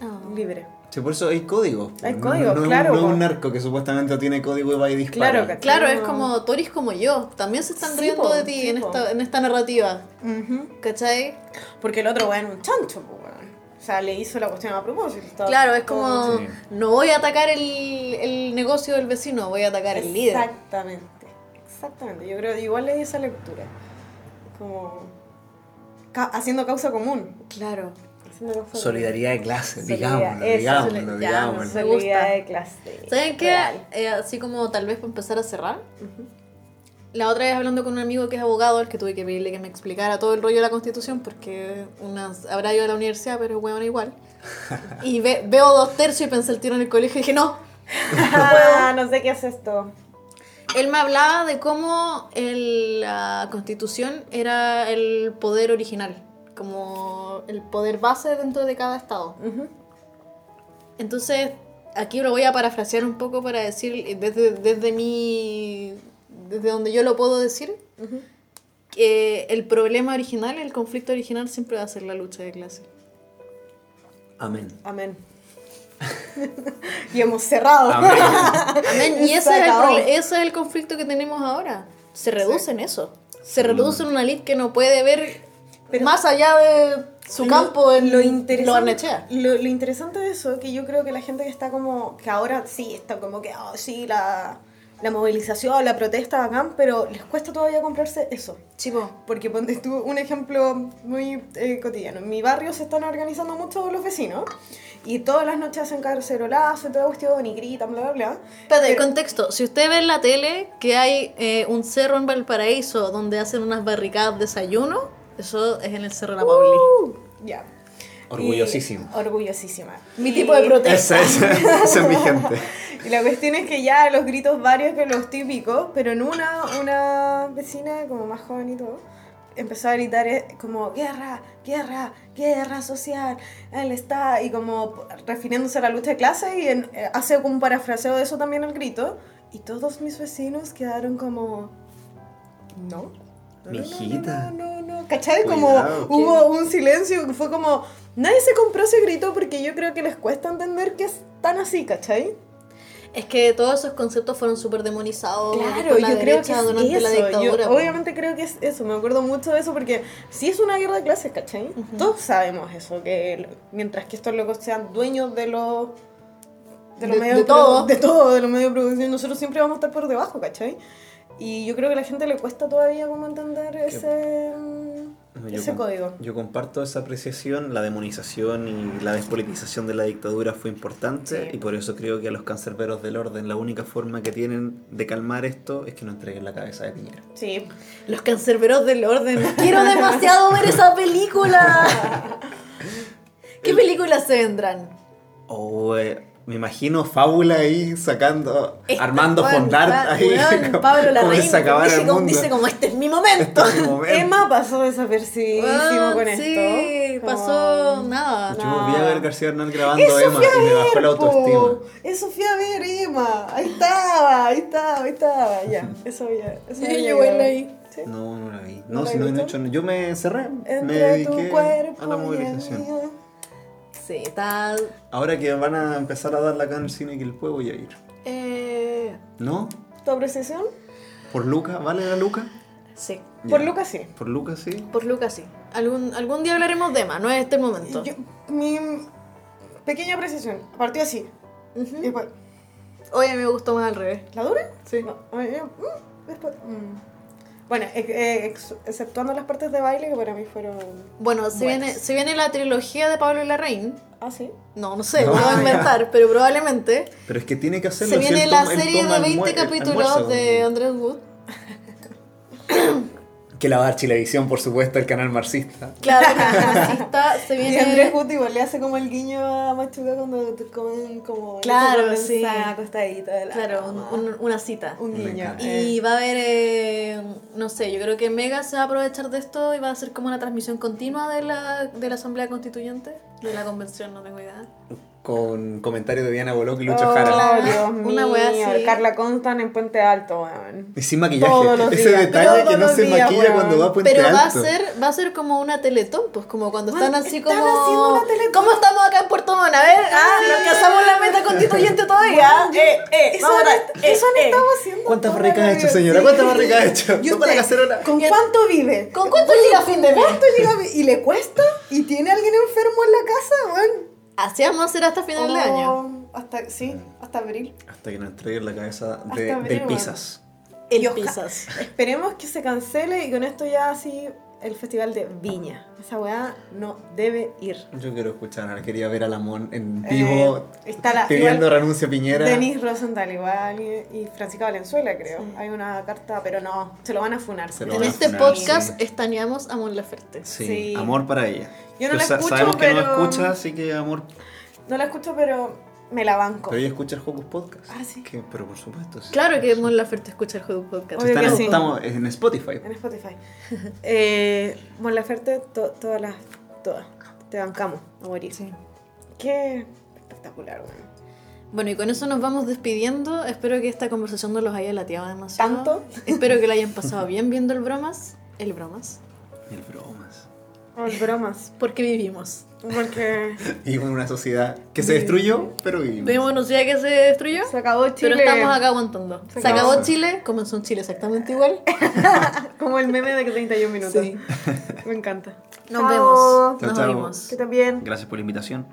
Ah. Libre. Sí, por eso hay códigos. Hay No- códigos, no, es un- claro, No es po. un narco que supuestamente tiene código y va y dispara. Claro, ¿cachai? Claro, es como Toris como yo. También se están Sí, riendo po, de ti sí, en, po. esta, en esta narrativa. Ujú. ¿Cachai? Porque el otro weón es un chancho, pues weón. O sea, le hizo la cuestión a propósito. estaba Claro, es como, Sí. no voy a atacar el, el negocio del vecino, voy a atacar el líder. Exactamente. Exactamente. Yo creo que igual leí esa lectura. Como ca- haciendo causa común. Claro. Haciendo. Solidaridad de clase, Solidaridad, digámoslo, digámoslo. Solidaridad gusta. de clase. ¿Saben qué? Eh, así como tal vez para empezar a cerrar. La otra vez hablando con un amigo que es abogado, al que tuve que pedirle que me explicara todo el rollo de la constitución, porque unas, habrá ido a la universidad, pero bueno, igual. Y ve- veo dos tercios y pensé el tiro en el colegio y dije, no, Ah, no sé qué es esto. Él me hablaba de cómo el- la constitución era el poder original, como el poder base dentro de cada estado. Entonces, aquí lo voy a parafrasear un poco para decir, desde, desde mi. desde donde yo lo puedo decir, que el problema original, el conflicto original siempre va a ser la lucha de clase. Amén. Amén. y hemos cerrado. Amén. Amén. Y Se ese es, el, ese es el conflicto que tenemos ahora. Se reduce en eso. Se reduce en una lid que no puede ver Pero- más allá de su Lo- campo en lo interesante, lo, lo interesante de eso, que yo creo que la gente que está como, que ahora sí está como que, ah, sí, la, la movilización, la protesta, bacán, pero les cuesta todavía comprarse eso. Chivo. Porque ponte tú un ejemplo muy eh, cotidiano. En mi barrio se están organizando mucho los vecinos y todas las noches hacen cacerolazo y toda cuestión y gritan, bla, bla, bla. Pero- contexto. Si usted ve en la tele que hay eh, un cerro en Valparaíso donde hacen unas barricadas de desayuno, eso es en el Cerro La Pauli. Uh, ya. Orgullosísimo. Y- orgullosísima. Mi Y- tipo de protesta. Esa, esa, esa es mi gente. Y la cuestión es que ya los gritos varios que los típicos, pero en una, una vecina como más joven y todo, empezó a gritar eh, como guerra, guerra, guerra social, él está, y como refiriéndose a la lucha de clase y en- eh, hace como un parafraseo de eso también el grito, y todos mis vecinos quedaron como, no. No, no, no, Mijita. No, no, no, ¿Cachai? Como hubo un silencio que fue como, nadie se compró ese grito porque yo creo que les cuesta entender que es tan así, ¿cachai? Es que todos esos conceptos fueron súper demonizados Claro, por la yo creo que es durante eso. la dictadura. Yo obviamente creo que es eso, me acuerdo mucho de eso porque sí es una guerra de clases, ¿cachai? Todos sabemos eso, que mientras que estos locos sean dueños de los... De, los De- medios de produ- todo. de todo, de los medios de producción, nosotros siempre vamos a estar por debajo, ¿cachai? Y yo creo que a la gente le cuesta todavía como entender ese, No, yo ese com- código. Yo comparto esa apreciación, la demonización y la despolitización de la dictadura fue importante Sí. y por eso creo que a los cancerberos del orden la única forma que tienen de calmar esto es que no entreguen la cabeza de Piñera. Sí. Los cancerberos del orden. Quiero demasiado ver esa película. ¿Qué películas se vendrán? O eh, me imagino Fábula ahí sacando, Esta- armando weón, fondart ahí. como- Pablo como Larraín se acabara dice, el como, mundo. dice como este es mi momento. Este es mi momento. Emma pasó desapercibidísimo Weón, con sí, esto. pasó Como- nada. Yo vi a ver García Bernal grabando Es a Emma y me bajó la autoestima. Es Sofía Ver, Emma. Ahí estaba, ahí estaba, ahí estaba. Ya, eso ya. Eso Sí, llegó. él ahí. Sí. No, no la vi. ¿No No, la si no he hecho. Yo me encerré. me Entre tu dediqué cuerpo a la y el movilización. Sí, está. Ahora que van a empezar a darla acá en el cine que el pueblo voy a ir. Eh, ¿No? ¿Tu apreciación? ¿Por Luca? ¿Vale la Luca? sí. Por. Lucas sí. ¿Por Luca sí? Por Lucas sí. Algún, algún día hablaremos de Emma, no es este el momento. Yo- mi pequeña apreciación. Partió así. Y Ujú. después, Oye, me gustó más al revés. ¿la dura? Sí. No, mm, después, mm. Bueno, ex- eh, ex- exceptuando las partes de baile que para mí fueron. Bueno, Buenas. viene, se viene la trilogía de Pablo Larraín. Ah, sí. No, no sé, No. lo voy a inventar, pero probablemente. Pero es que tiene que hacerlo. Se si viene la serie de 20 almue- capítulos de Andrés Wood. Que la va a dar Chilevisión, por supuesto, el canal marxista. Claro, está, se Y Andrés viene. Gut igual le hace como el guiño a Machuca cuando te comen como. Claro, sí. acostadito de la Claro, cama. un- un- una cita. Un guiño. encanta. eh. Y va a haber, eh, no sé, yo creo que Mega se va a aprovechar de esto y va a hacer como una transmisión continua de la, de la Asamblea Constituyente, de la convención, no tengo idea. Con comentarios de Diana Boló y Lucho Oh, Jara. Dios Una mío. wea así. Carla Constant en Puente Alto, weón. Y sin maquillaje. Todos los Ese días, detalle todos que no se días, maquilla weón. cuando va a Puente Pero va a Alto. ser, va a ser como una teletón, pues como cuando están así están como. haciendo una Teletón. ¿Cómo estamos acá en Puerto Montt? A ver, ah, Sí. nos casamos la meta constituyente todavía. Eh, eh, Eso, vamos han, a- eso han eh, eh. estado haciendo. ¿Cuántas barricas ha hecho, señora? ¿Cuántas barricas ha hecho? ¿Con cuánto vive? ¿Con cuánto llega a fin de mes? ¿Cuánto llega? a- ¿Y le cuesta? ¿Y tiene alguien enfermo en la casa, weón? Así vamos a hacer hasta final de año. Oh, Hasta, sí, hasta abril. Hasta que nos entreguen la cabeza de, abril, del. Pisas. El Pisas. Esperemos que se cancele y con esto ya así el festival de Viña. Esa weá no debe ir. Yo quiero escuchar, quería ver a Lamón en vivo Eh, está la- pidiendo igual renuncia a Piñera. Denis Rosenthal igual y, y Francisca Valenzuela creo. Sí. Hay una carta, pero no, se lo van a funar. Se lo En van a este funar, podcast sí. estañamos a Mon Laferte. Sí, Sí. amor para ella. Yo no la escucho, Sabemos que no escucha, así que amor. No la escucho, pero me la banco. Pero ella escucha el Hocus Podcast. Ah, sí. Que- pero por supuesto. sí. Claro que Mon Laferte escucha el juego podcast. Obvio Están- que sí. Estamos en Spotify. En Spotify. eh, Mon Laferte, to- todas las. Todas. Te bancamos a morir. Sí. Qué espectacular, weón. Bueno, y con eso nos vamos despidiendo. Espero que esta conversación no los haya lateado demasiado. ¿Tanto? Espero que la hayan pasado bien viendo el bromas. El bromas. El bromas. Ay, bromas. Porque vivimos. Porque en una sociedad que se destruyó, pero vivimos. Vivimos una ciudad que se destruyó. se acabó Chile. Pero estamos acá aguantando. Se Se, acabó. acabó Chile, comenzó un Chile exactamente igual. Como el meme de que 31 minutos. Sí. Me encanta. Nos Chao. vemos. Chao, Nos chao. oímos. Que también. Gracias por la invitación.